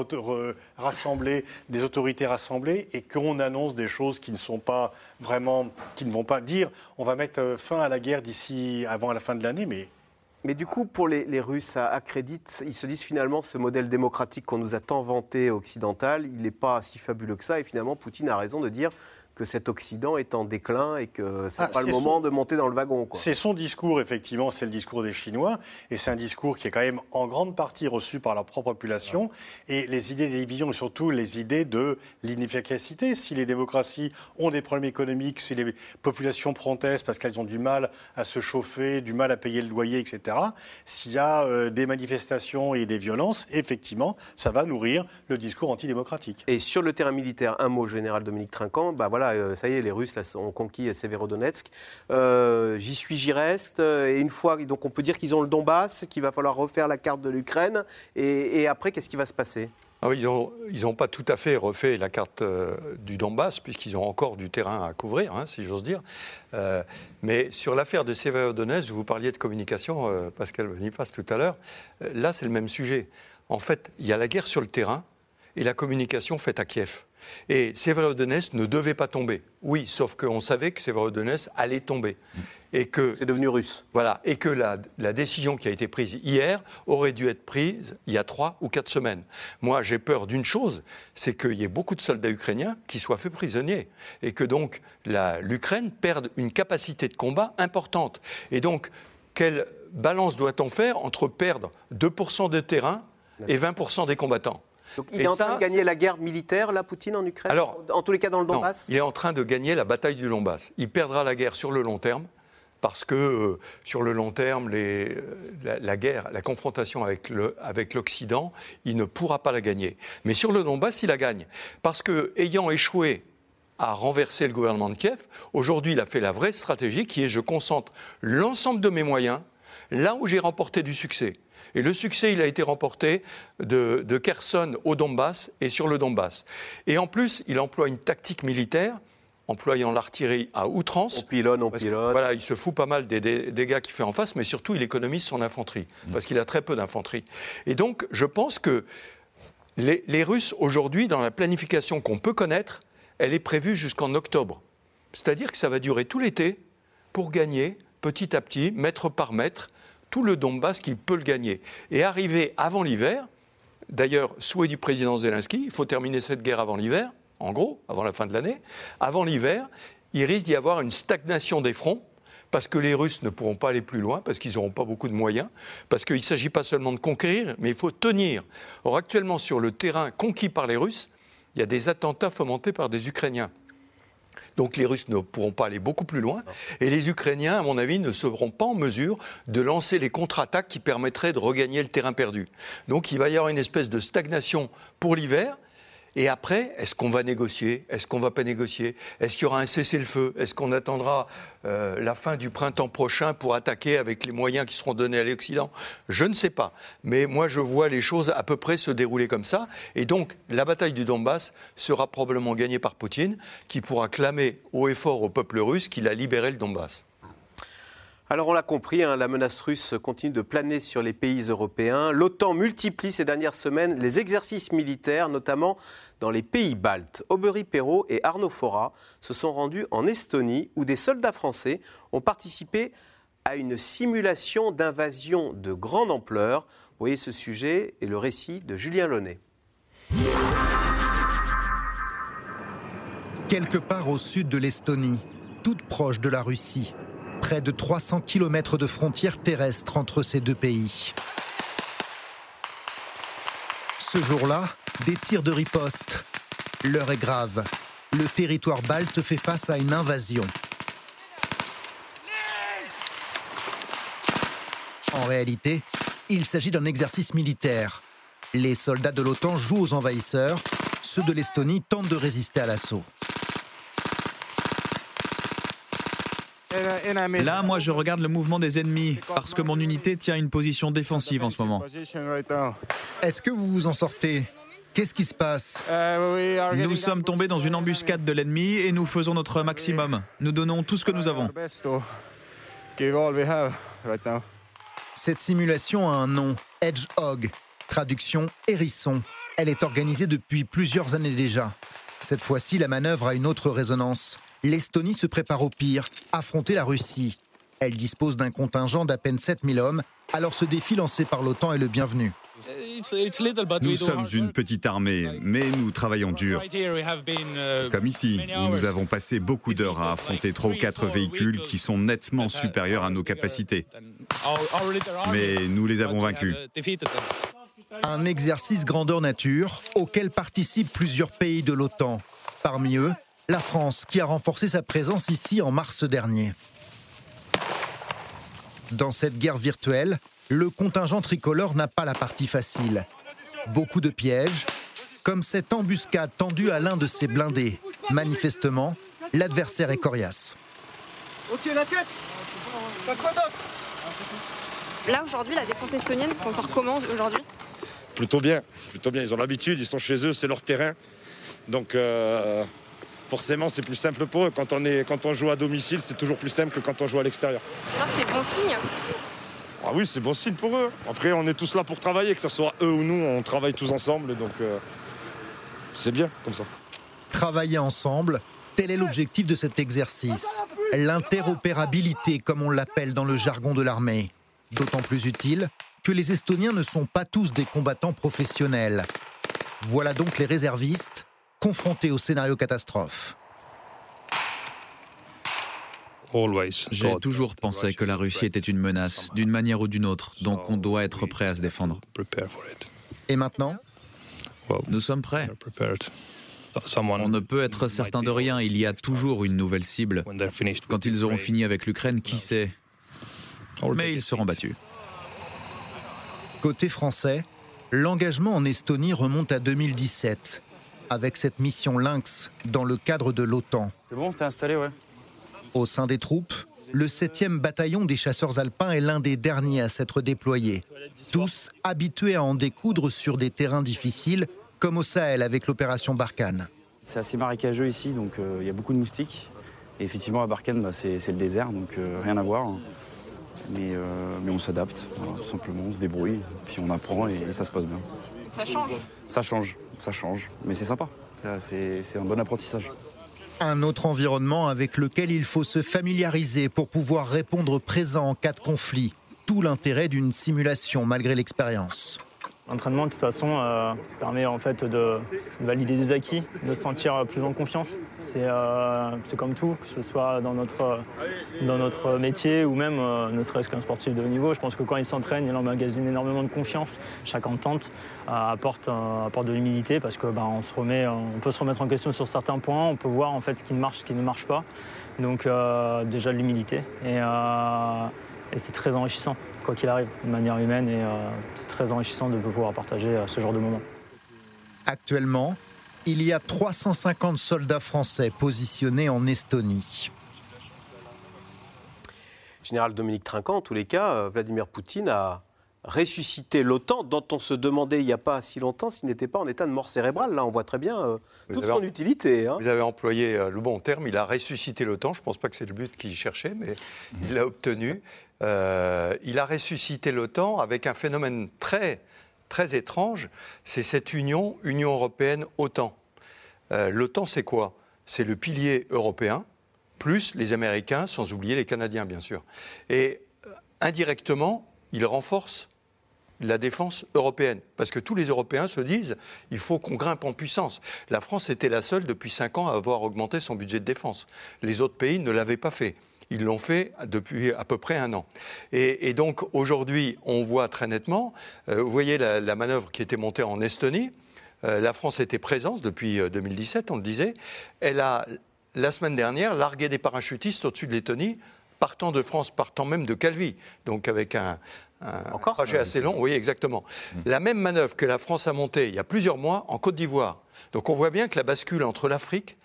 rassemblés, des autorités rassemblées, et qu'on annonce des choses qui ne sont pas vraiment, qui ne vont pas dire on va mettre euh, fin à la guerre d'ici avant la fin de l'année, mais mais du coup, pour les, Russes à, à, crédit, ils se disent finalement ce modèle démocratique qu'on nous a tant vanté occidental, il n'est pas si fabuleux que ça. Et finalement, Poutine a raison de dire que cet Occident est en déclin et que ce n'est ah, pas le moment de monter dans le wagon. C'est son discours, effectivement, c'est le discours des Chinois, et c'est un discours qui est quand même en grande partie reçu par leur propre population, et les idées des divisions, et surtout les idées de l'inefficacité. Si les démocraties ont des problèmes économiques, si les populations protestent parce qu'elles ont du mal à se chauffer, du mal à payer le loyer, etc., s'il y a euh, des manifestations et des violences, effectivement, ça va nourrir le discours antidémocratique. Et sur le terrain militaire, un mot général, Dominique Trinquant, bah voilà, euh, ça y est, les Russes ont conquis Severodonetsk. Euh, j'y suis, j'y reste. Et une fois, donc on peut dire qu'ils ont le Donbass, qu'il va falloir refaire la carte de l'Ukraine. Et, après, qu'est-ce qui va se passer? Ah ils n'ont pas tout à fait refait la carte euh, du Donbass, puisqu'ils ont encore du terrain à couvrir, hein, si j'ose dire. mais sur l'affaire de Severodonetsk, vous parliez de communication, Pascal Boniface, tout à l'heure. là, c'est le même sujet. En fait, il y a la guerre sur le terrain et la communication faite à Kiev. Et Sévérodonès ne devait pas tomber. Oui, sauf qu'on savait que Sévérodonès allait tomber. Et que c'est devenu russe. Voilà, et que la, décision qui a été prise hier aurait dû être prise il y a trois ou quatre semaines. Moi, j'ai peur d'une chose, c'est qu'il y ait beaucoup de soldats ukrainiens qui soient faits prisonniers et que donc l'Ukraine perde une capacité de combat importante. Et donc, quelle balance doit-on faire entre perdre 2% de terrain et 20% des combattants? Donc il est en train de gagner la guerre militaire, là, Poutine, en Ukraine Alors, En tous les cas, dans le Donbass? Il est en train de gagner la bataille du Donbass. Il perdra la guerre sur le long terme. parce que euh, sur le long terme, les, la, la, guerre, la confrontation avec l'Occident, avec il ne pourra pas la gagner. Mais sur le Donbass, il la gagne. Parce que, ayant échoué à renverser le gouvernement de Kiev, aujourd'hui, il a fait la vraie stratégie qui est je concentre l'ensemble de mes moyens là où j'ai remporté du succès. Et le succès, il a été remporté de, de, Kherson au Donbass et sur le Donbass. Et en plus, il emploie une tactique militaire employant l'artillerie à outrance. On pilonne, on pilonne. Voilà, il se fout pas mal des, dégâts qu'il fait en face, mais surtout, il économise son infanterie, mm. parce qu'il a très peu d'infanterie. Et donc, je pense que les, les Russes, aujourd'hui, dans la planification qu'on peut connaître, elle est prévue jusqu'en octobre. C'est-à-dire que ça va durer tout l'été pour gagner, petit à petit, mètre par mètre, tout le Donbass qui peut le gagner. Et arriver avant l'hiver, d'ailleurs, souhait du président Zelensky, il faut terminer cette guerre avant l'hiver, en gros, avant la fin de l'année. Avant l'hiver, il risque d'y avoir une stagnation des fronts, parce que les Russes ne pourront pas aller plus loin, parce qu'ils n'auront pas beaucoup de moyens, parce qu'il ne s'agit pas seulement de conquérir, mais il faut tenir. Or, actuellement, sur le terrain conquis par les Russes, il y a des attentats fomentés par des Ukrainiens. Donc les Russes ne pourront pas aller beaucoup plus loin. Et les Ukrainiens, à mon avis, ne seront pas en mesure de lancer les contre-attaques qui permettraient de regagner le terrain perdu. Donc il va y avoir une espèce de stagnation pour l'hiver. Et après, est-ce qu'on va négocier? Est-ce qu'on va pas négocier? Est-ce qu'il y aura un cessez-le-feu? Est-ce qu'on attendra euh, la fin du printemps prochain pour attaquer avec les moyens qui seront donnés à l'Occident? Je ne sais pas. Mais moi, je vois les choses à peu près se dérouler comme ça. Et donc, la bataille du Donbass sera probablement gagnée par Poutine, qui pourra clamer haut et fort au peuple russe qu'il a libéré le Donbass. Alors on l'a compris, hein, la menace russe continue de planer sur les pays européens. L'OTAN multiplie ces dernières semaines les exercices militaires, notamment dans les pays baltes. Aubery Perrault et Arnaud Fora se sont rendus en Estonie, où des soldats français ont participé à une simulation d'invasion de grande ampleur. Vous voyez ce sujet et le récit de Julien Launay. Quelque part au sud de l'Estonie, toute proche de la Russie, près de 300 km de frontières terrestres entre ces deux pays. Ce jour-là, des tirs de riposte. L'heure est grave. Le territoire balte fait face à une invasion. En réalité, il s'agit d'un exercice militaire. Les soldats de l'OTAN jouent aux envahisseurs. Ceux de l'Estonie tentent de résister à l'assaut. Là, moi, je regarde le mouvement des ennemis parce que mon unité tient une position défensive en ce moment. Est-ce que vous vous en sortez? Qu'est-ce qui se passe? Nous sommes tombés dans une embuscade de l'ennemi et nous faisons notre maximum. Nous donnons tout ce que nous avons. Cette simulation a un nom, Hedgehog, traduction hérisson. Elle est organisée depuis plusieurs années déjà. Cette fois-ci, la manœuvre a une autre résonance l'Estonie se prépare au pire, affronter la Russie. Elle dispose d'un contingent d'à peine 7000 hommes, alors ce défi lancé par l'OTAN est le bienvenu. Nous sommes une petite armée, mais nous travaillons dur. Comme ici, où nous avons passé beaucoup d'heures à affronter trois ou quatre véhicules qui sont nettement supérieurs à nos capacités. Mais nous les avons vaincus. Un exercice grandeur nature auquel participent plusieurs pays de l'OTAN. Parmi eux, la France qui a renforcé sa présence ici en mars dernier. Dans cette guerre virtuelle, le contingent tricolore n'a pas la partie facile. Beaucoup de pièges, comme cette embuscade tendue à l'un de ses blindés. Manifestement, l'adversaire est coriace. Ok, la tête T'as quoi d'autre? Là, aujourd'hui, la défense estonienne s'en sort comment aujourd'hui? Plutôt bien, plutôt bien. Ils ont l'habitude, ils sont chez eux, c'est leur terrain. Donc, euh, forcément c'est plus simple pour eux. Quand on, est, quand on joue à domicile, c'est toujours plus simple que quand on joue à l'extérieur. c'est bon signe ah oui, c'est bon signe pour eux. Après, on est tous là pour travailler, que ce soit eux ou nous, on travaille tous ensemble, donc euh, c'est bien comme ça. Travailler ensemble, tel est l'objectif de cet exercice. L'interopérabilité, comme on l'appelle dans le jargon de l'armée. D'autant plus utile que les Estoniens ne sont pas tous des combattants professionnels. Voilà donc les réservistes confronté au scénario catastrophe. J'ai toujours pensé que la Russie était une menace, d'une manière ou d'une autre, donc on doit être prêt à se défendre. Et maintenant Nous sommes prêts. On ne peut être certain de rien, il y a toujours une nouvelle cible. Quand ils auront fini avec l'Ukraine, qui sait Mais ils seront battus. Côté français, l'engagement en Estonie remonte à 2017, avec cette mission Lynx dans le cadre de l'OTAN. C'est bon, t'es installé, ouais. Au sein des troupes, le 7e bataillon des chasseurs alpins est l'un des derniers à s'être déployé. Tous habitués à en découdre sur des terrains difficiles, comme au Sahel avec l'opération Barkhane. C'est assez marécageux ici, donc euh, il y a beaucoup de moustiques. Et effectivement, à Barkhane, bah, c'est le désert, donc euh, rien à voir. Mais, euh, mais on s'adapte, tout simplement, on se débrouille, puis on apprend et, ça se passe bien. Ça change Ça change, ça change, mais c'est sympa. C'est un bon apprentissage. Un autre environnement avec lequel il faut se familiariser pour pouvoir répondre présent en cas de conflit. Tout l'intérêt d'une simulation malgré l'expérience. L'entraînement, de toute façon, euh, permet en fait de valider des acquis, de se sentir plus en confiance. Euh, c'est comme tout, que ce soit dans notre, dans notre métier ou même euh, ne serait-ce qu'un sportif de haut niveau. Je pense que quand il s'entraîne, il emmagasine énormément de confiance. Chaque entente apporte, apporte de l'humilité parce que ben, on, peut se remettre en question sur certains points, on peut voir en fait ce qui marche, ce qui ne marche pas. Donc déjà de l'humilité. Et c'est très enrichissant quoi qu'il arrive, de manière humaine, et euh, c'est très enrichissant de pouvoir partager euh, ce genre de moments. Actuellement, il y a 350 soldats français positionnés en Estonie. Général Dominique Trinquant, en tous les cas, euh, Vladimir Poutine a ressuscité l'OTAN, dont on se demandait il n'y a pas si longtemps s'il n'était pas en état de mort cérébrale. Là, on voit très bien toute son utilité. Hein. Vous avez employé le bon terme, il a ressuscité l'OTAN. Je ne pense pas que c'est le but qu'il cherchait, mais il l'a obtenu. Euh, il a ressuscité l'OTAN avec un phénomène très, très étrange, c'est cette union, Union européenne-OTAN. Euh, L'OTAN, c'est quoi? C'est le pilier européen, plus les Américains, sans oublier les Canadiens, bien sûr. Et euh, indirectement, il renforce la défense européenne. Parce que tous les Européens se disent il faut qu'on grimpe en puissance. La France était la seule depuis cinq ans à avoir augmenté son budget de défense. Les autres pays ne l'avaient pas fait. Ils l'ont fait depuis à peu près un an. Et, donc aujourd'hui, on voit très nettement, euh, vous voyez la, manœuvre qui était montée en Estonie, euh, la France était présente depuis 2017, euh, on le disait. Elle a, la semaine dernière, largué des parachutistes au-dessus de Lettonie, partant de France, partant même de Calvi, donc avec un, Encore trajet assez long. Oui, exactement. Mmh. La même manœuvre que la France a montée il y a plusieurs mois en Côte d'Ivoire. Donc on voit bien que la bascule entre l'Afrique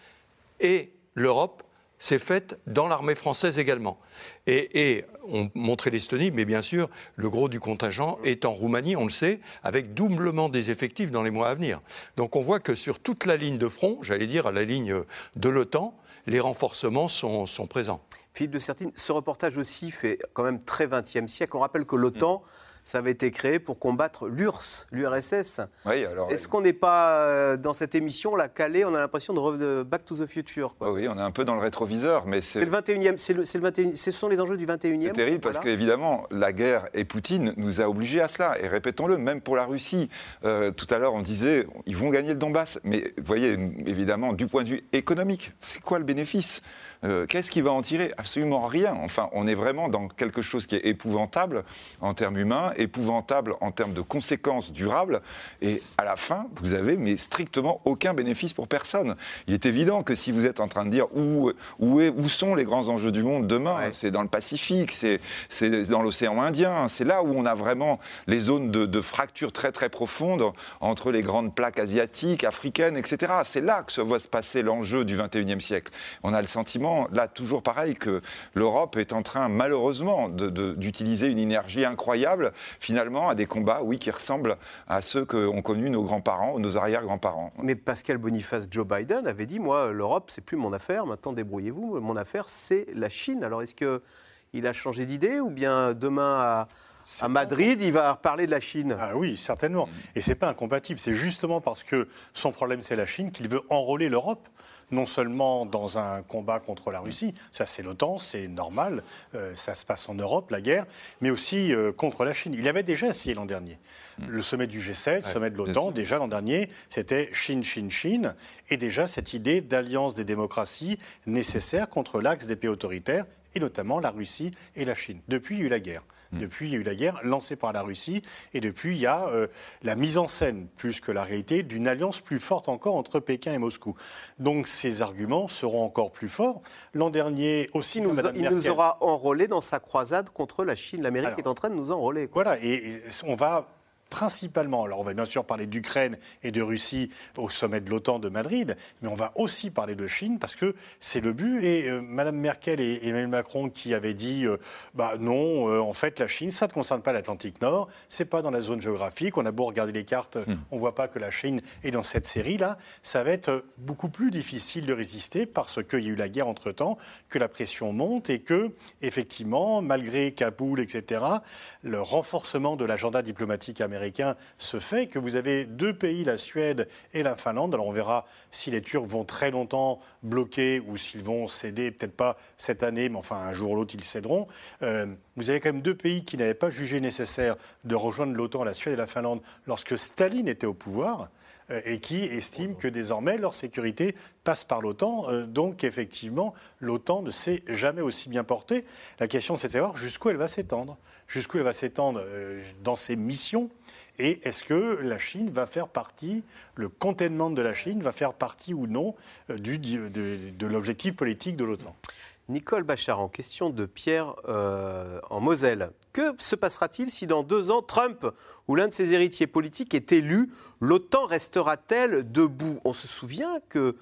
et l'Europe s'est faite dans l'armée française également. Et, on montrait l'Estonie, mais bien sûr, le gros du contingent est en Roumanie, on le sait, avec doublement des effectifs dans les mois à venir. Donc on voit que sur toute la ligne de front, j'allais dire à la ligne de l'OTAN, les renforcements sont, présents. Philippe de Sertine, ce reportage aussi fait quand même très 20e siècle. On rappelle que l'OTAN ça avait été créé pour combattre l'URSS, l'URSS. Oui, alors. Est-ce qu'on n'est pas euh, dans cette émission là calé On a l'impression de revenir Back to the Future. Oui, on est un peu dans le rétroviseur, mais c'est. le 21e. C'est le, le 21, ce sont les enjeux du 21e. C'est terrible parce qu'évidemment, la guerre et Poutine nous a obligés à cela. Et répétons-le, même pour la Russie. Euh, tout à l'heure, on disait, ils vont gagner le Donbass. Mais voyez, évidemment, du point de vue économique, c'est quoi le bénéfice? Euh, qu'est-ce qui va en tirer? Absolument rien. Enfin, on est vraiment dans quelque chose qui est épouvantable en termes humains, épouvantable en termes de conséquences durables. Et à la fin, vous avez mais strictement aucun bénéfice pour personne. Il est évident que si vous êtes en train de dire où, où, est, où sont les grands enjeux du monde demain, c'est dans le Pacifique, c'est dans l'océan Indien, c'est là où on a vraiment les zones de, de fracture très très profondes entre les grandes plaques asiatiques, africaines, etc. C'est là que va se passer l'enjeu du 21e siècle. On a le sentiment là, toujours pareil, que l'Europe est en train, malheureusement, d'utiliser une énergie incroyable, finalement, à des combats, oui, qui ressemblent à ceux qu'ont connus nos grands-parents, nos arrière-grands-parents. Mais Pascal Boniface, Joe Biden avait dit, moi, l'Europe, c'est plus mon affaire, maintenant débrouillez-vous, mon affaire, c'est la Chine. Alors, est-ce qu'il a changé d'idée ou bien demain à à Madrid, il va parler de la Chine? Ah oui, certainement. Et c'est pas incompatible. C'est justement parce que son problème c'est la Chine qu'il veut enrôler l'Europe non seulement dans un combat contre la Russie, ça c'est l'OTAN, c'est normal, euh, ça se passe en Europe, la guerre, mais aussi euh, contre la Chine. Il avait déjà essayé l'an dernier. Mm. Le sommet du G7, le sommet de l'OTAN, déjà l'an dernier, c'était Chine, Chine, Chine, et déjà cette idée d'alliance des démocraties nécessaire contre l'axe des pays autoritaires, et notamment la Russie et la Chine. Depuis, il y a eu la guerre. Depuis, il y a eu la guerre lancée par la Russie, et depuis, il y a euh, la mise en scène, plus que la réalité, d'une alliance plus forte encore entre Pékin et Moscou. Donc ces arguments seront encore plus forts. L'an dernier aussi, nous, il nous aura enrôlé dans sa croisade contre la Chine. L'Amérique est en train de nous enrôler. Voilà, et on va principalement, alors on va bien sûr parler d'Ukraine et de Russie au sommet de l'OTAN de Madrid, mais on va aussi parler de Chine parce que c'est le but. Et euh, Madame Merkel et Emmanuel Macron qui avaient dit, euh, bah non, euh, en fait la Chine, ça ne concerne pas l'Atlantique Nord, c'est pas dans la zone géographique. On a beau regarder les cartes, hmm. on voit pas que la Chine est dans cette série-là. Ça va être beaucoup plus difficile de résister parce qu'il y a eu la guerre entre temps, que la pression monte et que effectivement, malgré Kaboul, etc., le renforcement de l'agenda diplomatique américain américain se fait, que vous avez deux pays, la Suède et la Finlande. Alors on verra si les Turcs vont très longtemps bloquer ou s'ils vont céder, peut-être pas cette année, mais enfin un jour ou l'autre ils céderont. Euh, vous avez quand même deux pays qui n'avaient pas jugé nécessaire de rejoindre l'OTAN, la Suède et la Finlande, lorsque Staline était au pouvoir euh, et qui estiment que désormais leur sécurité passe par l'OTAN. Euh, donc effectivement, l'OTAN ne s'est jamais aussi bien portée. La question c'est de savoir jusqu'où elle va s'étendre, jusqu'où elle va s'étendre dans ses missions et est-ce que la Chine va faire partie, le containment de la Chine va faire partie ou non euh, du, de, l'objectif politique de l'OTAN? Nicole Bachar, en question de Pierre euh, en Moselle. Que se passera-t-il si dans deux ans, Trump ou l'un de ses héritiers politiques est élu? L'OTAN restera-t-elle debout? On se souvient que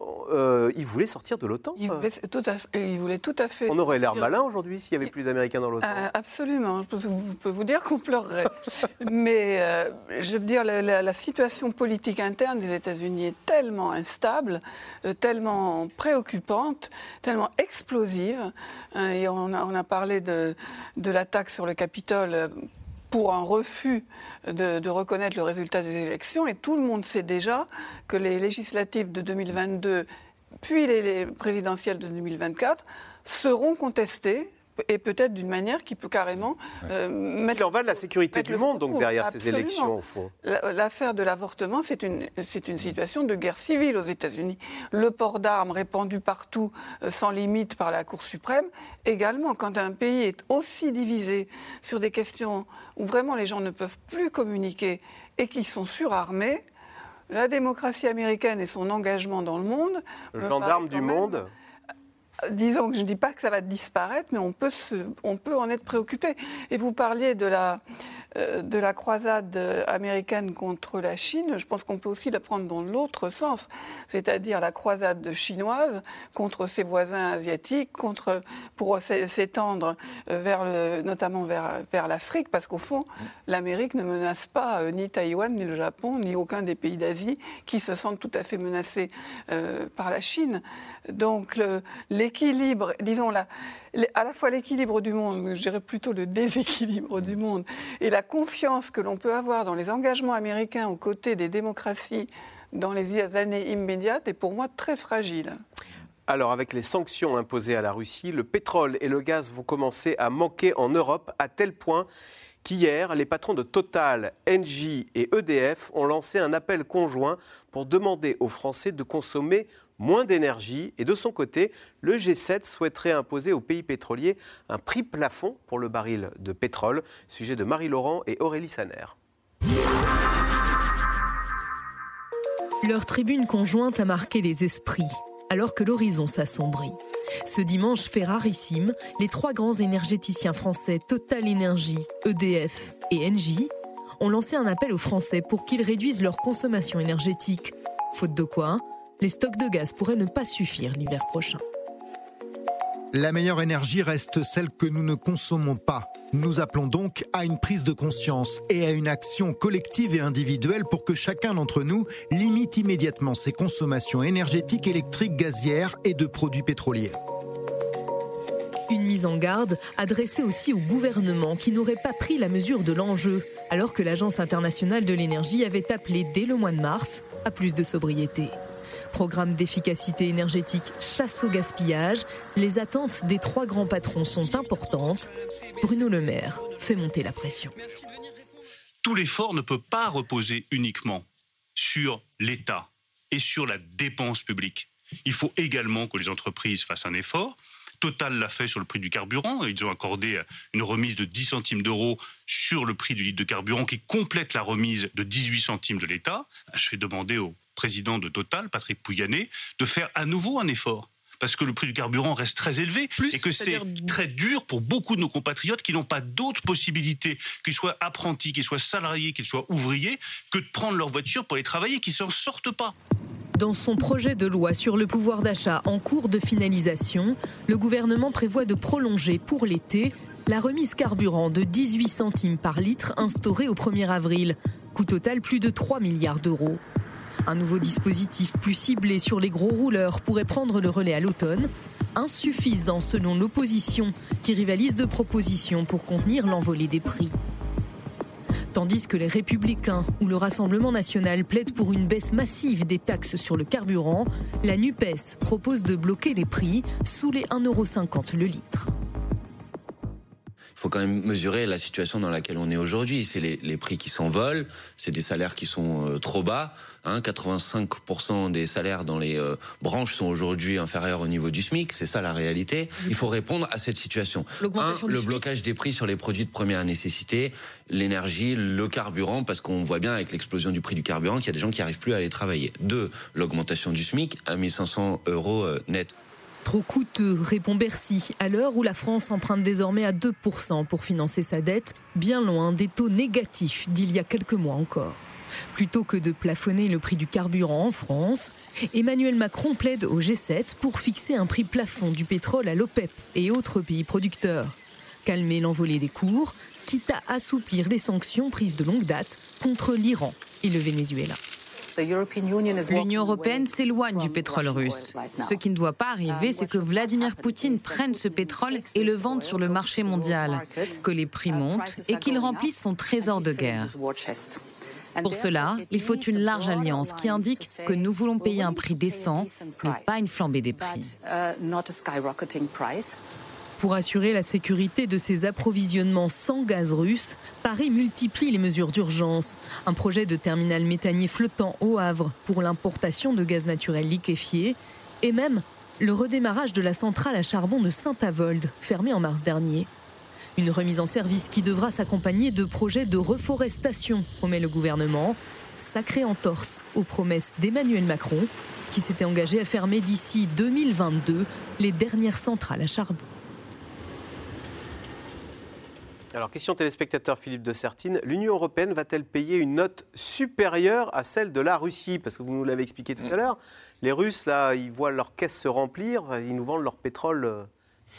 euh, il voulait sortir de l'OTAN. Il, voulait tout à fait. On aurait l'air malin aujourd'hui s'il y avait plus d'Américains dans l'OTAN. Euh, absolument. Je peux vous dire qu'on pleurerait. Mais euh, je veux dire, la, situation politique interne des États-Unis est tellement instable, tellement préoccupante, tellement explosive. et on a, on a parlé de, de l'attaque sur le Capitole pour un refus de, reconnaître le résultat des élections. Et tout le monde sait déjà que les législatives de 2022, puis les présidentielles de 2024, seront contestées et peut-être d'une manière qui peut carrément euh, mettre. Il en va de la sécurité du monde, donc, derrière ces élections, au fond. L'affaire de l'avortement, c'est une, une situation de guerre civile aux États-Unis. Le port d'armes répandu partout, euh, sans limite par la Cour suprême, également. Quand un pays est aussi divisé sur des questions où vraiment les gens ne peuvent plus communiquer et qui sont surarmés, la démocratie américaine et son engagement dans le monde. Le gendarme du monde disons que je ne dis pas que ça va disparaître, mais on peut, on peut en être préoccupé. Et vous parliez de la, euh, de la croisade américaine contre la Chine, je pense qu'on peut aussi la prendre dans l'autre sens, c'est-à-dire la croisade chinoise contre ses voisins asiatiques, contre, pour s'étendre euh, vers le, notamment vers, vers l'Afrique, parce qu'au fond, l'Amérique ne menace pas euh, ni Taïwan, ni le Japon, ni aucun des pays d'Asie qui se sentent tout à fait menacés par la Chine. Donc l'équilibre, disons la à la fois l'équilibre du monde, je dirais plutôt le déséquilibre du monde, et la confiance que l'on peut avoir dans les engagements américains aux côtés des démocraties dans les années immédiates est pour moi très fragile. Alors, avec les sanctions imposées à la Russie, le pétrole et le gaz vont commencer à manquer en Europe à tel point qu'hier, les patrons de Total, Engie et EDF ont lancé un appel conjoint pour demander aux Français de consommer moins d'énergie. Et de son côté, le G7 souhaiterait imposer aux pays pétroliers un prix plafond pour le baril de pétrole. Sujet de Marie-Laurent et Aurélie Saner. Leur tribune conjointe a marqué les esprits alors que l'horizon s'assombrit. Ce dimanche fait rarissime, les trois grands énergéticiens français Total Energy, EDF et Engie ont lancé un appel aux Français pour qu'ils réduisent leur consommation énergétique. Faute de quoi, les stocks de gaz pourraient ne pas suffire l'hiver prochain. La meilleure énergie reste celle que nous ne consommons pas. Nous appelons donc à une prise de conscience et à une action collective et individuelle pour que chacun d'entre nous limite immédiatement ses consommations énergétiques, électriques, gazières et de produits pétroliers. Une mise en garde adressée aussi au gouvernement qui n'aurait pas pris la mesure de l'enjeu, alors que l'Agence internationale de l'énergie avait appelé dès le mois de mars à plus de sobriété. Programme d'efficacité énergétique chasse au gaspillage, les attentes des trois grands patrons sont importantes. Bruno Le Maire fait monter la pression. Tout l'effort ne peut pas reposer uniquement sur l'État et sur la dépense publique. Il faut également que les entreprises fassent un effort Total l'a fait sur le prix du carburant. Ils ont accordé une remise de 10 centimes d'euros sur le prix du litre de carburant qui complète la remise de 18 centimes de l'État. Je vais demander au président de Total, Patrick Pouyanné, de faire à nouveau un effort parce que le prix du carburant reste très élevé et que c'est très dur pour beaucoup de nos compatriotes qui n'ont pas d'autres possibilités, qu'ils soient apprentis, qu'ils soient salariés, qu'ils soient ouvriers, que de prendre leur voiture pour aller travailler, qui s'en sortent pas. Dans son projet de loi sur le pouvoir d'achat en cours de finalisation, le gouvernement prévoit de prolonger pour l'été la remise carburant de 18 centimes par litre instaurée au 1er avril. Coût total plus de 3 milliards d'euros. Un nouveau dispositif plus ciblé sur les gros rouleurs pourrait prendre le relais à l'automne. Insuffisant selon l'opposition qui rivalise de propositions pour contenir l'envolée des prix. Tandis que les Républicains ou le Rassemblement national plaident pour une baisse massive des taxes sur le carburant, la NUPES propose de bloquer les prix sous les 1,50€ le litre faut quand même mesurer la situation dans laquelle on est aujourd'hui. C'est les, prix qui s'envolent, c'est des salaires qui sont euh, trop bas. Hein, 85% des salaires dans les euh, branches sont aujourd'hui inférieurs au niveau du SMIC. C'est ça la réalité. Il faut répondre à cette situation. Un, le blocage des prix sur les produits de première nécessité, l'énergie, le carburant, parce qu'on voit bien avec l'explosion du prix du carburant qu'il y a des gens qui n'arrivent plus à aller travailler. Deux, l'augmentation du SMIC à 1500 euros euh, net. Trop coûteux, répond Bercy, à l'heure où la France emprunte désormais à 2% pour financer sa dette, bien loin des taux négatifs d'il y a quelques mois encore. Plutôt que de plafonner le prix du carburant en France, Emmanuel Macron plaide au G7 pour fixer un prix plafond du pétrole à l'OPEP et autres pays producteurs. Calmer l'envolée des cours, quitte à assouplir les sanctions prises de longue date contre l'Iran et le Venezuela. L'Union européenne s'éloigne du pétrole russe. Ce qui ne doit pas arriver, c'est que Vladimir Poutine prenne ce pétrole et le vende sur le marché mondial, que les prix montent et qu'il remplisse son trésor de guerre. Pour cela, il faut une large alliance qui indique que nous voulons payer un prix décent, mais pas une flambée des prix. Pour assurer la sécurité de ses approvisionnements sans gaz russe, Paris multiplie les mesures d'urgence. Un projet de terminal méthanier flottant au Havre pour l'importation de gaz naturel liquéfié et même le redémarrage de la centrale à charbon de Saint-Avold, fermée en mars dernier. Une remise en service qui devra s'accompagner de projets de reforestation, promet le gouvernement, sacré entorse aux promesses d'Emmanuel Macron, qui s'était engagé à fermer d'ici 2022 les dernières centrales à charbon. Alors, question téléspectateur Philippe de Sertine. L'Union européenne va-t-elle payer une note supérieure à celle de la Russie? Parce que vous nous l'avez expliqué tout à mm. l'heure. Les Russes, là, ils voient leur caisse se remplir, ils nous vendent leur pétrole euh,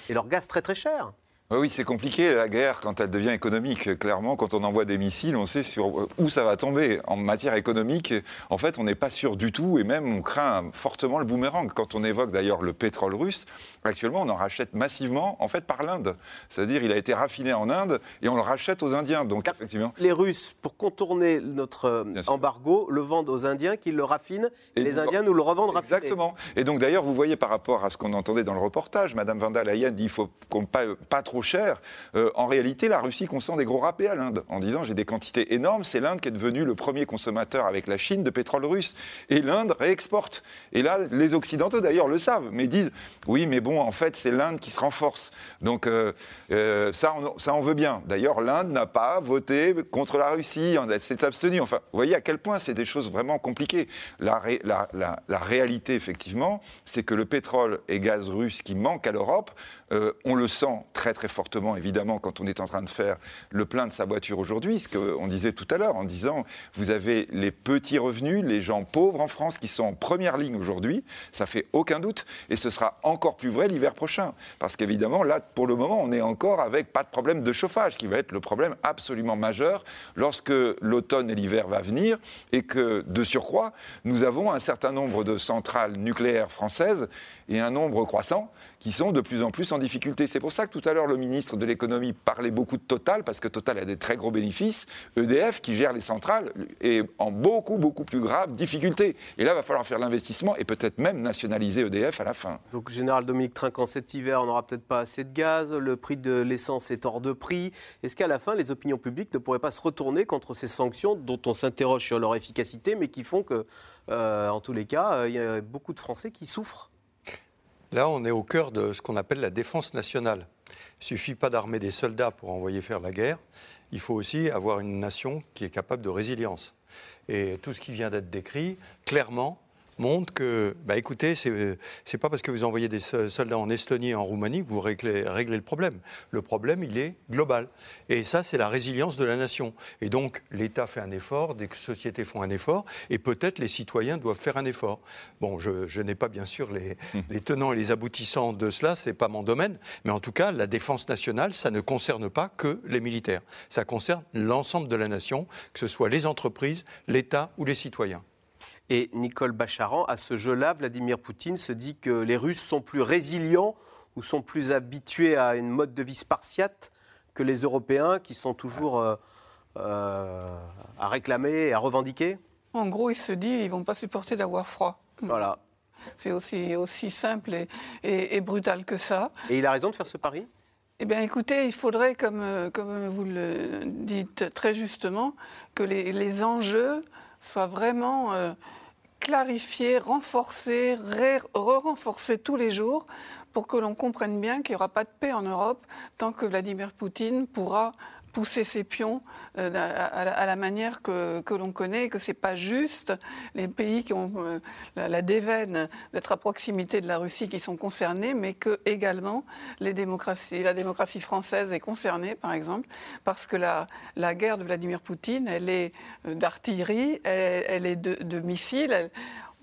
et leur gaz très très cher. Oui, c'est compliqué la guerre quand elle devient économique. Clairement, quand on envoie des missiles, on sait sur où ça va tomber. En matière économique, en fait, on n'est pas sûr du tout et même on craint fortement le boomerang. Quand on évoque d'ailleurs le pétrole russe, actuellement, on en rachète massivement en fait par l'Inde. C'est-à-dire, il a été raffiné en Inde et on le rachète aux Indiens. Donc, effectivement. Les Russes, pour contourner notre euh, embargo, le vendent aux Indiens qui le raffinent et, les Indiens nous le revendent raffiné. Exactement. Et donc, d'ailleurs, vous voyez par rapport à ce qu'on entendait dans le reportage, Madame Van der Leyen dit qu'il faut qu'on pas, pas trop cher. Euh, en réalité, la Russie consent des gros râpés à l'Inde en disant j'ai des quantités énormes. C'est l'Inde qui est devenue le premier consommateur avec la Chine de pétrole russe. Et l'Inde réexporte. Et là, les Occidentaux d'ailleurs le savent, mais disent oui, mais bon, en fait, c'est l'Inde qui se renforce. Donc euh, euh, ça, on, ça, on veut bien. D'ailleurs, l'Inde n'a pas voté contre la Russie, elle s'est abstenue. Enfin, vous voyez à quel point c'est des choses vraiment compliquées. La, la réalité, effectivement, c'est que le pétrole et gaz russe qui manquent à l'Europe, on le sent très très fortement évidemment, quand on est en train de faire le plein de sa voiture aujourd'hui, ce qu'on disait tout à l'heure, en disant, vous avez les petits revenus, les gens pauvres en France qui sont en première ligne aujourd'hui, ça fait aucun doute, et ce sera encore plus vrai l'hiver prochain. Parce qu'évidemment, là, pour le moment, on est encore avec pas de problème de chauffage, qui va être le problème absolument majeur lorsque l'automne et l'hiver va venir, et que, de surcroît, nous avons un certain nombre de centrales nucléaires françaises et un nombre croissant qui sont de plus en plus en difficulté. C'est pour ça que tout à l'heure, le ministre de l'économie parlait beaucoup de Total, parce que Total a des très gros bénéfices. EDF, qui gère les centrales, est en beaucoup, beaucoup plus grave difficulté. Et là, il va falloir faire l'investissement et peut-être même nationaliser EDF à la fin. Donc, Général Dominique Trinquant, cet hiver, on n'aura peut-être pas assez de gaz, le prix de l'essence est hors de prix. Est-ce qu'à la fin, les opinions publiques ne pourraient pas se retourner contre ces sanctions dont on s'interroge sur leur efficacité, mais qui font que, euh, en tous les cas, euh, il y a beaucoup de Français qui souffrent Là, on est au cœur de ce qu'on appelle la défense nationale. Il ne suffit pas d'armer des soldats pour envoyer faire la guerre. Il faut aussi avoir une nation qui est capable de résilience. Et tout ce qui vient d'être décrit, clairement, montre que, bah écoutez, c'est pas parce que vous envoyez des soldats en Estonie et en Roumanie que vous réglez, réglez, le problème. Le problème, il est global. Et ça, c'est la résilience de la nation. Et donc, l'État fait un effort, des sociétés font un effort, et peut-être les citoyens doivent faire un effort. Bon, je, je n'ai pas bien sûr les, hum. les, tenants et les aboutissants de cela, c'est pas mon domaine, mais en tout cas, la défense nationale, ça ne concerne pas que les militaires. Ça concerne l'ensemble de la nation, que ce soit les entreprises, l'État ou les citoyens. Et Nicole Bacharan, à ce jeu-là, Vladimir Poutine se dit que les Russes sont plus résilients ou sont plus habitués à une mode de vie spartiate que les Européens qui sont toujours euh, euh, à réclamer et à revendiquer En gros, il se dit ils vont pas supporter d'avoir froid. Voilà. C'est aussi, aussi simple et, brutal que ça. Et il a raison de faire ce pari? Eh bien, écoutez, il faudrait, comme, euh, comme vous le dites très justement, que les, les enjeux soient vraiment clarifier, renforcer, re-renforcer tous les jours pour que l'on comprenne bien qu'il n'y aura pas de paix en Europe tant que Vladimir Poutine pourra pousser ses pions euh, à, la, manière que, l'on connaît, que ce n'est pas juste les pays qui ont euh, la, déveine d'être à proximité de la Russie qui sont concernés, mais que également les démocraties, la démocratie française est concernée, par exemple, parce que la, guerre de Vladimir Poutine, elle est euh, d'artillerie, elle, est de missiles.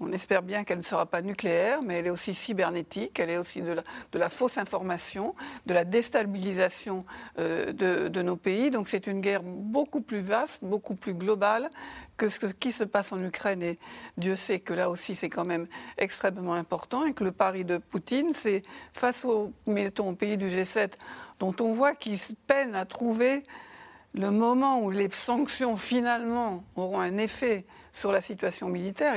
On espère bien qu'elle ne sera pas nucléaire, mais elle est aussi cybernétique, elle est aussi de la, fausse information, de la déstabilisation euh, de, nos pays. Donc c'est une guerre beaucoup plus vaste, beaucoup plus globale que ce qui se passe en Ukraine. Et Dieu sait que là aussi c'est quand même extrêmement important et que le pari de Poutine, c'est face aux pays du G7, dont on voit qu'ils peinent à trouver le moment où les sanctions finalement auront un effet sur la situation militaire.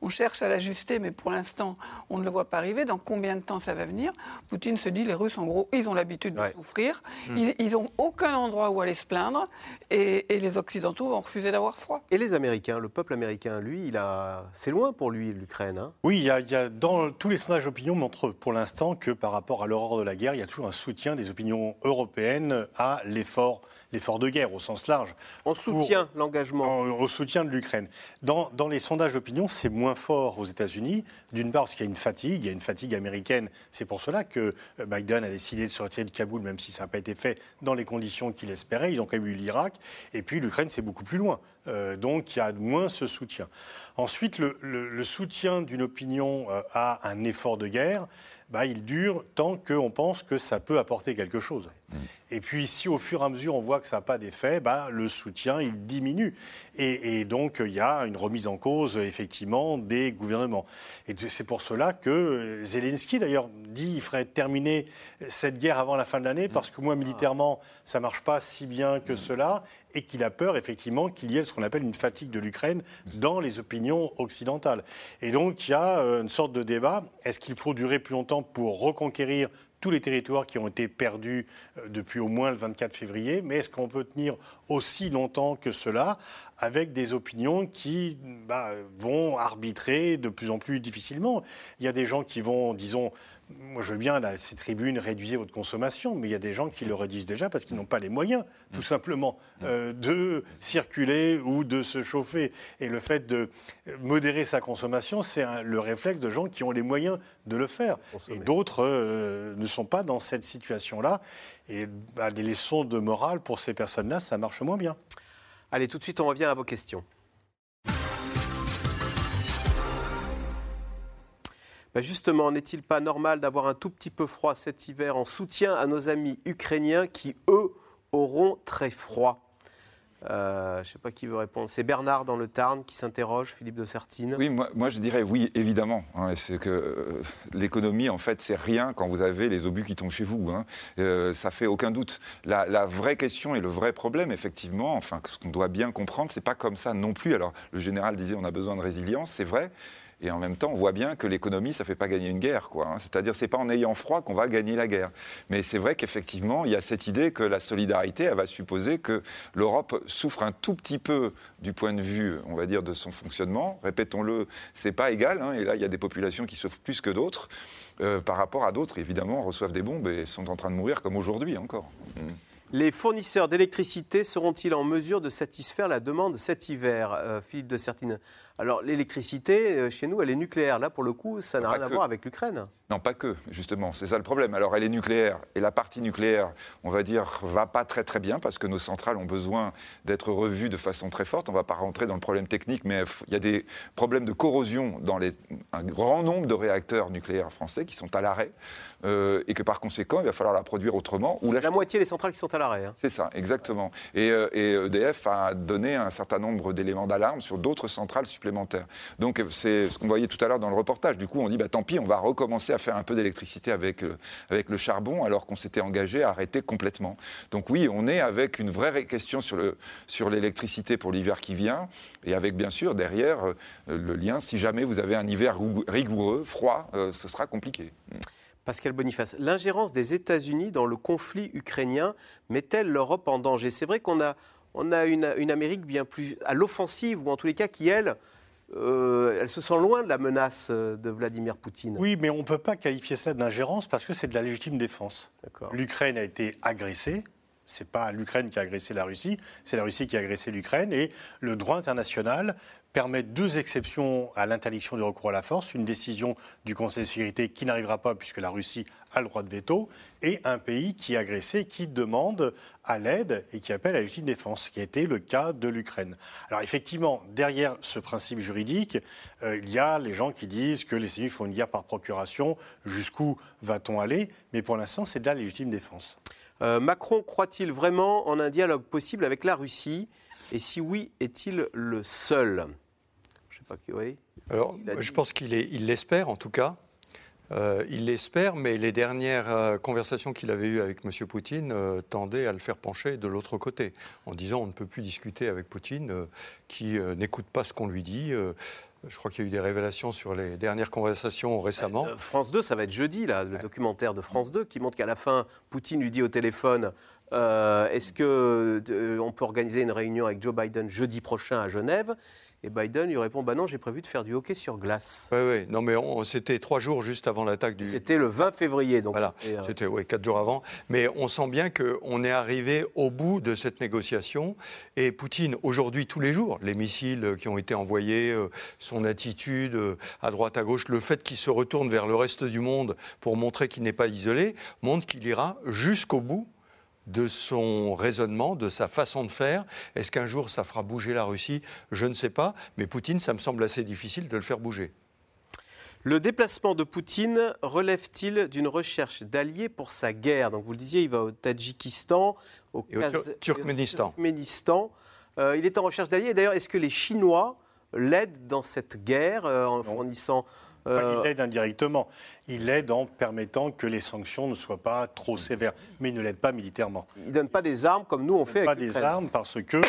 On cherche à l'ajuster, mais pour l'instant, on ne le voit pas arriver. Dans combien de temps ça va venir? Poutine se dit les Russes, en gros, ils ont l'habitude de souffrir. Hmm. Ils n'ont aucun endroit où aller se plaindre. Et, les Occidentaux vont refuser d'avoir froid. Et les Américains, le peuple américain, lui, il a... c'est loin pour lui, l'Ukraine. Hein? Oui, il y, a, dans tous les sondages d'opinion montrent pour l'instant que par rapport à l'horreur de la guerre, il y a toujours un soutien des opinions européennes à l'effort l'effort de guerre au sens large. On soutient l'engagement. Au soutien de l'Ukraine. Dans, les sondages d'opinion, c'est moins fort aux États-Unis. D'une part, parce qu'il y a une fatigue, il y a une fatigue américaine. C'est pour cela que euh, Biden a décidé de se retirer de Kaboul, même si ça n'a pas été fait dans les conditions qu'il espérait. Ils ont quand même eu l'Irak. Et puis l'Ukraine, c'est beaucoup plus loin. Euh, donc il y a moins ce soutien. Ensuite, le, soutien d'une opinion euh, à un effort de guerre, bah, il dure tant qu'on pense que ça peut apporter quelque chose. Mm. Et puis, si au fur et à mesure on voit que ça n'a pas d'effet, bah, le soutien, il diminue. Et, donc, il y a une remise en cause, effectivement, des gouvernements. Et c'est pour cela que Zelensky, d'ailleurs, dit qu'il ferait terminer cette guerre avant la fin de l'année, parce que moi, militairement, ça ne marche pas si bien que cela, et qu'il a peur, effectivement, qu'il y ait ce qu'on appelle une fatigue de l'Ukraine dans les opinions occidentales. Et donc, il y a euh, une sorte de débat. Est-ce qu'il faut durer plus longtemps pour reconquérir tous les territoires qui ont été perdus euh, depuis au moins le 24 février, mais est-ce qu'on peut tenir aussi longtemps que cela avec des opinions qui bah, vont arbitrer de plus en plus difficilement? Il y a des gens qui vont, disons, moi, je veux bien, là, ces tribunes, réduisez votre consommation, mais il y a des gens qui le réduisent déjà parce qu'ils n'ont pas les moyens, tout mm. simplement, mm. euh, de circuler ou de se chauffer. Et le fait de modérer sa consommation, c'est le réflexe de gens qui ont les moyens de le faire. Et d'autres euh, ne sont pas dans cette situation-là. Et bah, des leçons de morale pour ces personnes-là, ça marche moins bien. Allez, tout de suite, on revient à vos questions. Bah, justement, n'est-il pas normal d'avoir un tout petit peu froid cet hiver en soutien à nos amis ukrainiens qui, eux, auront très froid? Euh, je ne sais pas qui veut répondre. C'est Bernard dans le Tarn qui s'interroge, Philippe de Sertine. Oui, moi, je dirais oui, évidemment. Hein, c'est que euh, l'économie, en fait, c'est rien quand vous avez les obus qui tombent chez vous. Hein. Euh, ça fait aucun doute. La, la, vraie question et le vrai problème, effectivement, enfin, ce qu'on doit bien comprendre, c'est pas comme ça non plus. Alors, le général disait on a besoin de résilience, c'est vrai. Et en même temps, on voit bien que l'économie, ça ne fait pas gagner une guerre. Quoi, hein. C'est-à-dire, c'est pas en ayant froid qu'on va gagner la guerre. Mais c'est vrai qu'effectivement, il y a cette idée que la solidarité, elle va supposer que l'Europe souffre un tout petit peu du point de vue, on va dire, de son fonctionnement. Répétons-le, c'est pas égal. Hein. et là, il y a des populations qui souffrent plus que d'autres. Euh, par rapport à d'autres, évidemment, reçoivent des bombes et sont en train de mourir comme aujourd'hui encore. Mm. Les fournisseurs d'électricité seront-ils en mesure de satisfaire la demande cet hiver euh, Philippe de Certine. Alors l'électricité, euh, chez nous, elle est nucléaire. Là, pour le coup, ça n'a rien à voir avec l'Ukraine. Non, pas que, justement. C'est ça le problème. Alors elle est nucléaire. Et la partie nucléaire, on va dire, va pas très très bien parce que nos centrales ont besoin d'être revues de façon très forte. On ne va pas rentrer dans le problème technique, mais il y a des problèmes de corrosion dans les, un grand nombre de réacteurs nucléaires français qui sont à l'arrêt. Euh, et que par conséquent, il va falloir la produire autrement. Ou la, moitié des centrales qui sont à l'arrêt. Hein. C'est ça, exactement. Et, euh, EDF a donné un certain nombre d'éléments d'alarme sur d'autres centrales Donc c'est ce qu'on voyait tout à l'heure dans le reportage. Du coup, on dit, bah, tant pis, on va recommencer à faire un peu d'électricité avec, euh, avec le charbon, alors qu'on s'était engagé à arrêter complètement. Donc oui, on est avec une vraie question sur l'électricité sur pour l'hiver qui vient, et avec bien sûr derrière le lien, si jamais vous avez un hiver rigoureux, froid, ce sera compliqué. Pascal Boniface, l'ingérence des États-Unis dans le conflit ukrainien met-elle l'Europe en danger? C'est vrai qu'on a, on a une, Amérique bien plus à l'offensive, ou en tous les cas qui, elle, euh, elle se sent loin de la menace euh, de Vladimir Poutine. Oui, mais on ne peut pas qualifier ça d'ingérence parce que c'est de la légitime défense. L'Ukraine a été agressée, c'est pas l'Ukraine qui a agressé la Russie, c'est la Russie qui a agressé l'Ukraine. Et le droit international permet deux exceptions à l'interdiction du recours à la force. Une décision du Conseil de sécurité qui n'arrivera pas puisque la Russie a le droit de veto. Et un pays qui est agressé, qui demande à l'aide et qui appelle à la légitime défense, ce qui a été le cas de l'Ukraine. Alors effectivement, derrière ce principe juridique, euh, il y a les gens qui disent que les États-Unis font une guerre par procuration. Jusqu'où va-t-on aller Mais pour l'instant, c'est de la légitime défense. Euh, Macron croit-il vraiment en un dialogue possible avec la Russie? Et si oui, est-il le seul? Je sais pas qui. Oui. Alors, je pense qu'il l'espère en tout cas. Euh, il l'espère, mais les dernières euh, conversations qu'il avait eues avec M. Poutine tendaient à le faire pencher de l'autre côté, en disant on ne peut plus discuter avec Poutine qui n'écoute pas ce qu'on lui dit. Je crois qu'il y a eu des révélations sur les dernières conversations récemment. Euh, France 2, ça va être jeudi, là, le documentaire de France 2 qui montre qu'à la fin, Poutine lui dit au téléphone euh, Est-ce qu'on euh, peut organiser une réunion avec Joe Biden jeudi prochain à Genève? Et Biden lui répond Bah non, j'ai prévu de faire du hockey sur glace. Oui, oui. Non, mais c'était trois jours juste avant l'attaque du. C'était le 20 février, donc. Voilà. C'était ouais, quatre jours avant. Mais on sent bien qu'on est arrivé au bout de cette négociation. Et Poutine, aujourd'hui, tous les jours, les missiles qui ont été envoyés, euh, son attitude euh, à droite, à gauche, le fait qu'il se retourne vers le reste du monde pour montrer qu'il n'est pas isolé, montre qu'il ira jusqu'au bout de son raisonnement, de sa façon de faire. Est-ce qu'un jour ça fera bouger la Russie? Je ne sais pas, mais Poutine, ça me semble assez difficile de le faire bouger. Le déplacement de Poutine relève-t-il d'une recherche d'alliés pour sa guerre? Donc vous le disiez, il va au Tadjikistan, au, Turkménistan. Euh, il est en recherche d'alliés. D'ailleurs, est-ce que les Chinois l'aident dans cette guerre euh, en fournissant il l'aide indirectement. Il l'aide en permettant que les sanctions ne soient pas trop sévères. Mais il ne l'aide pas militairement. Il ne donne pas des armes comme nous on fait avec Pas des armes parce que,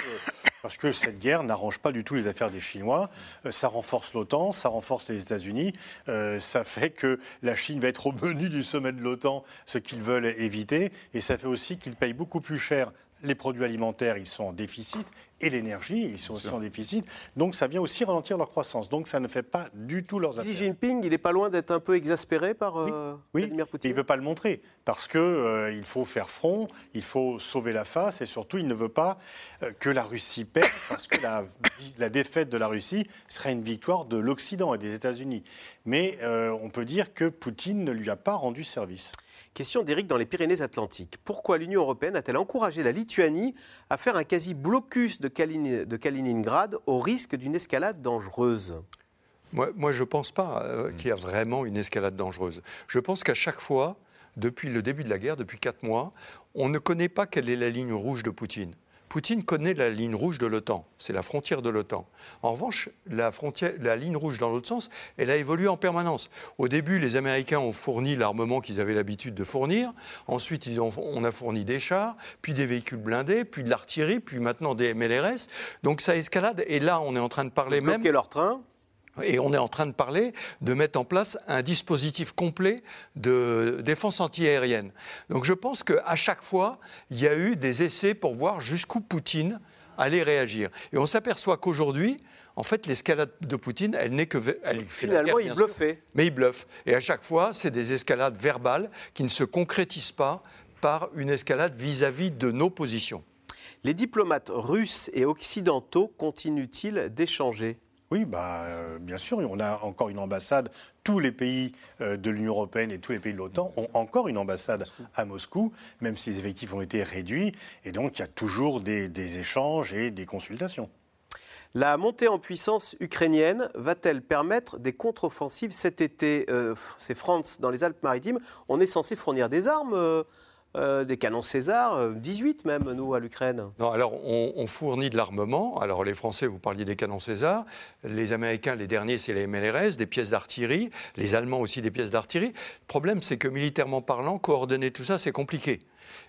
parce que cette guerre n'arrange pas du tout les affaires des Chinois. Euh, ça renforce l'OTAN, ça renforce les États-Unis. Euh, ça fait que la Chine va être au menu du sommet de l'OTAN, ce qu'ils veulent éviter. Et ça fait aussi qu'ils payent beaucoup plus cher les produits alimentaires, ils sont en déficit, et l'énergie, ils sont aussi en déficit. Donc ça vient aussi ralentir leur croissance. Donc ça ne fait pas du tout leurs affaires. Xi Jinping, il n'est pas loin d'être un peu exaspéré par euh, Vladimir Poutine. il ne peut pas le montrer parce qu'il euh, il faut faire front, il faut sauver la face et surtout il ne veut pas euh, que la Russie perde parce que la, la, défaite de la Russie serait une victoire de l'Occident et des États-Unis. Mais on peut dire que Poutine ne lui a pas rendu service. Question d'Éric dans les Pyrénées-Atlantiques. Pourquoi l'Union européenne a-t-elle encouragé la Lituanie à faire un quasi-blocus de, Kaliningrad au risque d'une escalade dangereuse? Moi, je ne pense pas euh, qu'il y a vraiment une escalade dangereuse. Je pense qu'à chaque fois, depuis le début de la guerre, depuis quatre mois, on ne connaît pas quelle est la ligne rouge de Poutine. Poutine connaît la ligne rouge de l'OTAN, c'est la frontière de l'OTAN. En revanche, la, frontière, la ligne rouge dans l'autre sens, elle a évolué en permanence. Au début, les Américains ont fourni l'armement qu'ils avaient l'habitude de fournir. Ensuite, ils ont, on a fourni des chars, puis des véhicules blindés, puis de l'artillerie, puis maintenant des MLRS. Donc ça escalade. Et là, on est en train de parler même. leur train Et on est en train de parler de mettre en place un dispositif complet de défense antiaérienne. Donc je pense qu'à chaque fois, il y a eu des essais pour voir jusqu'où Poutine allait réagir. Et on s'aperçoit qu'aujourd'hui, en fait, l'escalade de Poutine, elle n'est que. Elle Finalement, il bluffait. mais il bluffe. Et à chaque fois, c'est des escalades verbales qui ne se concrétisent pas par une escalade vis-à-vis -vis de nos positions. Les diplomates russes et occidentaux continuent-ils d'échanger? Oui, bah, euh, bien sûr, on a encore une ambassade. Tous les pays euh, de l'Union européenne et tous les pays de l'OTAN ont encore une ambassade à Moscou, même si les effectifs ont été réduits. Et donc, il y a toujours des, échanges et des consultations. La montée en puissance ukrainienne va-t-elle permettre des contre-offensives cet été euh, C'est France, dans les Alpes-Maritimes. On est censé fournir des armes euh, des canons César, 18 euh, même, nous, à l'Ukraine Non, alors on, fournit de l'armement. Alors les Français, vous parliez des canons César. Les Américains, les derniers, c'est les MLRS, des pièces d'artillerie. Les Allemands aussi, des pièces d'artillerie. Le problème, c'est que militairement parlant, coordonner tout ça, c'est compliqué.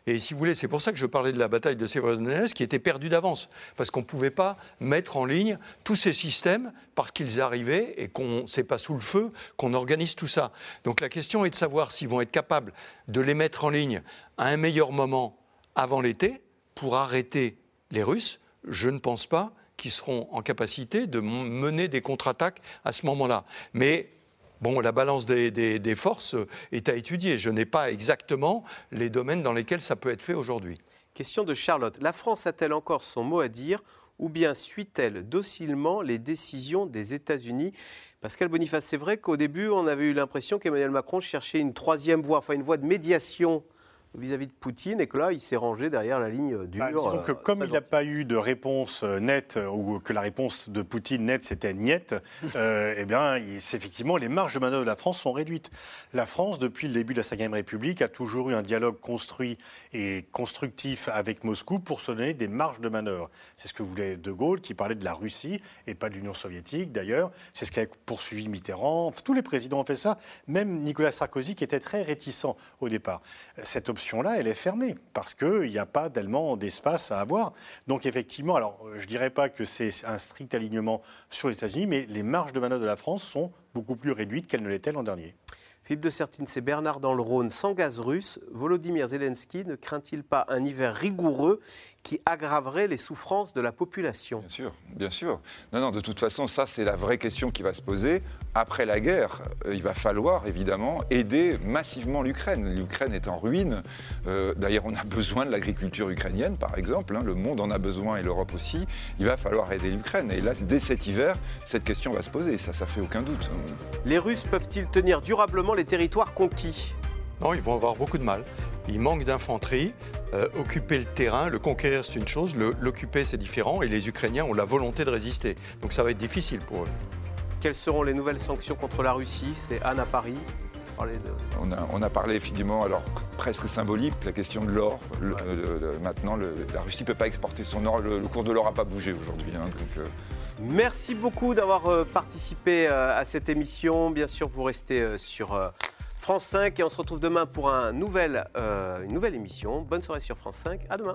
Et si vous voulez, c'est pour ça que je parlais de la bataille de Sévérodonetsk qui était perdue d'avance, parce qu'on ne pouvait pas mettre en ligne tous ces systèmes parce qu'ils arrivaient et qu'on ne sait pas sous le feu qu'on organise tout ça. Donc la question est de savoir s'ils vont être capables de les mettre en ligne à un meilleur moment avant l'été pour arrêter les Russes. Je ne pense pas qu'ils seront en capacité de mener des contre-attaques à ce moment-là. Mais Bon, la balance des, forces est à étudier. Je n'ai pas exactement les domaines dans lesquels ça peut être fait aujourd'hui. Question de Charlotte. La France a-t-elle encore son mot à dire ou bien suit-elle docilement les décisions des États-Unis? Pascal Boniface, c'est vrai qu'au début, on avait eu l'impression qu'Emmanuel Macron cherchait une troisième voie, enfin une voie de médiation vis-à-vis de Poutine et que là, il s'est rangé derrière la ligne dure. Bah, disons que euh, comme il n'a pas eu de réponse euh, nette, euh, ou que la réponse de Poutine nette, c'était niette, eh bien, effectivement, les marges de manœuvre de la France sont réduites. La France, depuis le début de la Ve République, a toujours eu un dialogue construit et constructif avec Moscou pour se donner des marges de manœuvre. C'est ce que voulait De Gaulle, qui parlait de la Russie et pas de l'Union soviétique, d'ailleurs. C'est ce qu'a poursuivi Mitterrand. Tous les présidents ont fait ça, même Nicolas Sarkozy, qui était très réticent au départ. Cette option là elle est fermée parce qu'il n'y a pas tellement d'espace à avoir. Donc effectivement, je ne dirais pas que c'est un strict alignement sur les États-Unis, mais les marges de manœuvre de la France sont beaucoup plus réduites qu'elles ne l'étaient l'an dernier. Philippe de Sertine, c'est Bernard dans le Rhône. Sans gaz russe, Volodymyr Zelensky ne craint-il pas un hiver rigoureux qui aggraverait les souffrances de la population Bien sûr, bien sûr. Non, non, de toute façon, ça, c'est la vraie question qui va se poser. Après la guerre, euh, il va falloir évidemment aider massivement l'Ukraine. L'Ukraine est en ruine. Euh, d'ailleurs, on a besoin de l'agriculture ukrainienne, par exemple. Hein. Le monde en a besoin et l'Europe aussi. Il va falloir aider l'Ukraine. Et là, dès cet hiver, cette question va se poser. Ça, ça fait aucun doute. Les Russes peuvent-ils tenir durablement les territoires conquis? Non, ils vont avoir beaucoup de mal. Il manque d'infanterie. Euh, occuper le terrain, le conquérir, c'est une chose. L'occuper, c'est différent. Et les Ukrainiens ont la volonté de résister. Donc ça va être difficile pour eux. Quelles seront les nouvelles sanctions contre la Russie? C'est Anne à Paris. On, a, parlé effectivement, alors presque symbolique, la question de l'or. maintenant, la Russie ne peut pas exporter son or. Le, cours de l'or n'a pas bougé aujourd'hui. Hein, euh. Merci beaucoup d'avoir euh, participé à cette émission. Bien sûr, vous restez sur France 5 et on se retrouve demain pour euh, une nouvelle émission. Bonne soirée sur France 5. À demain.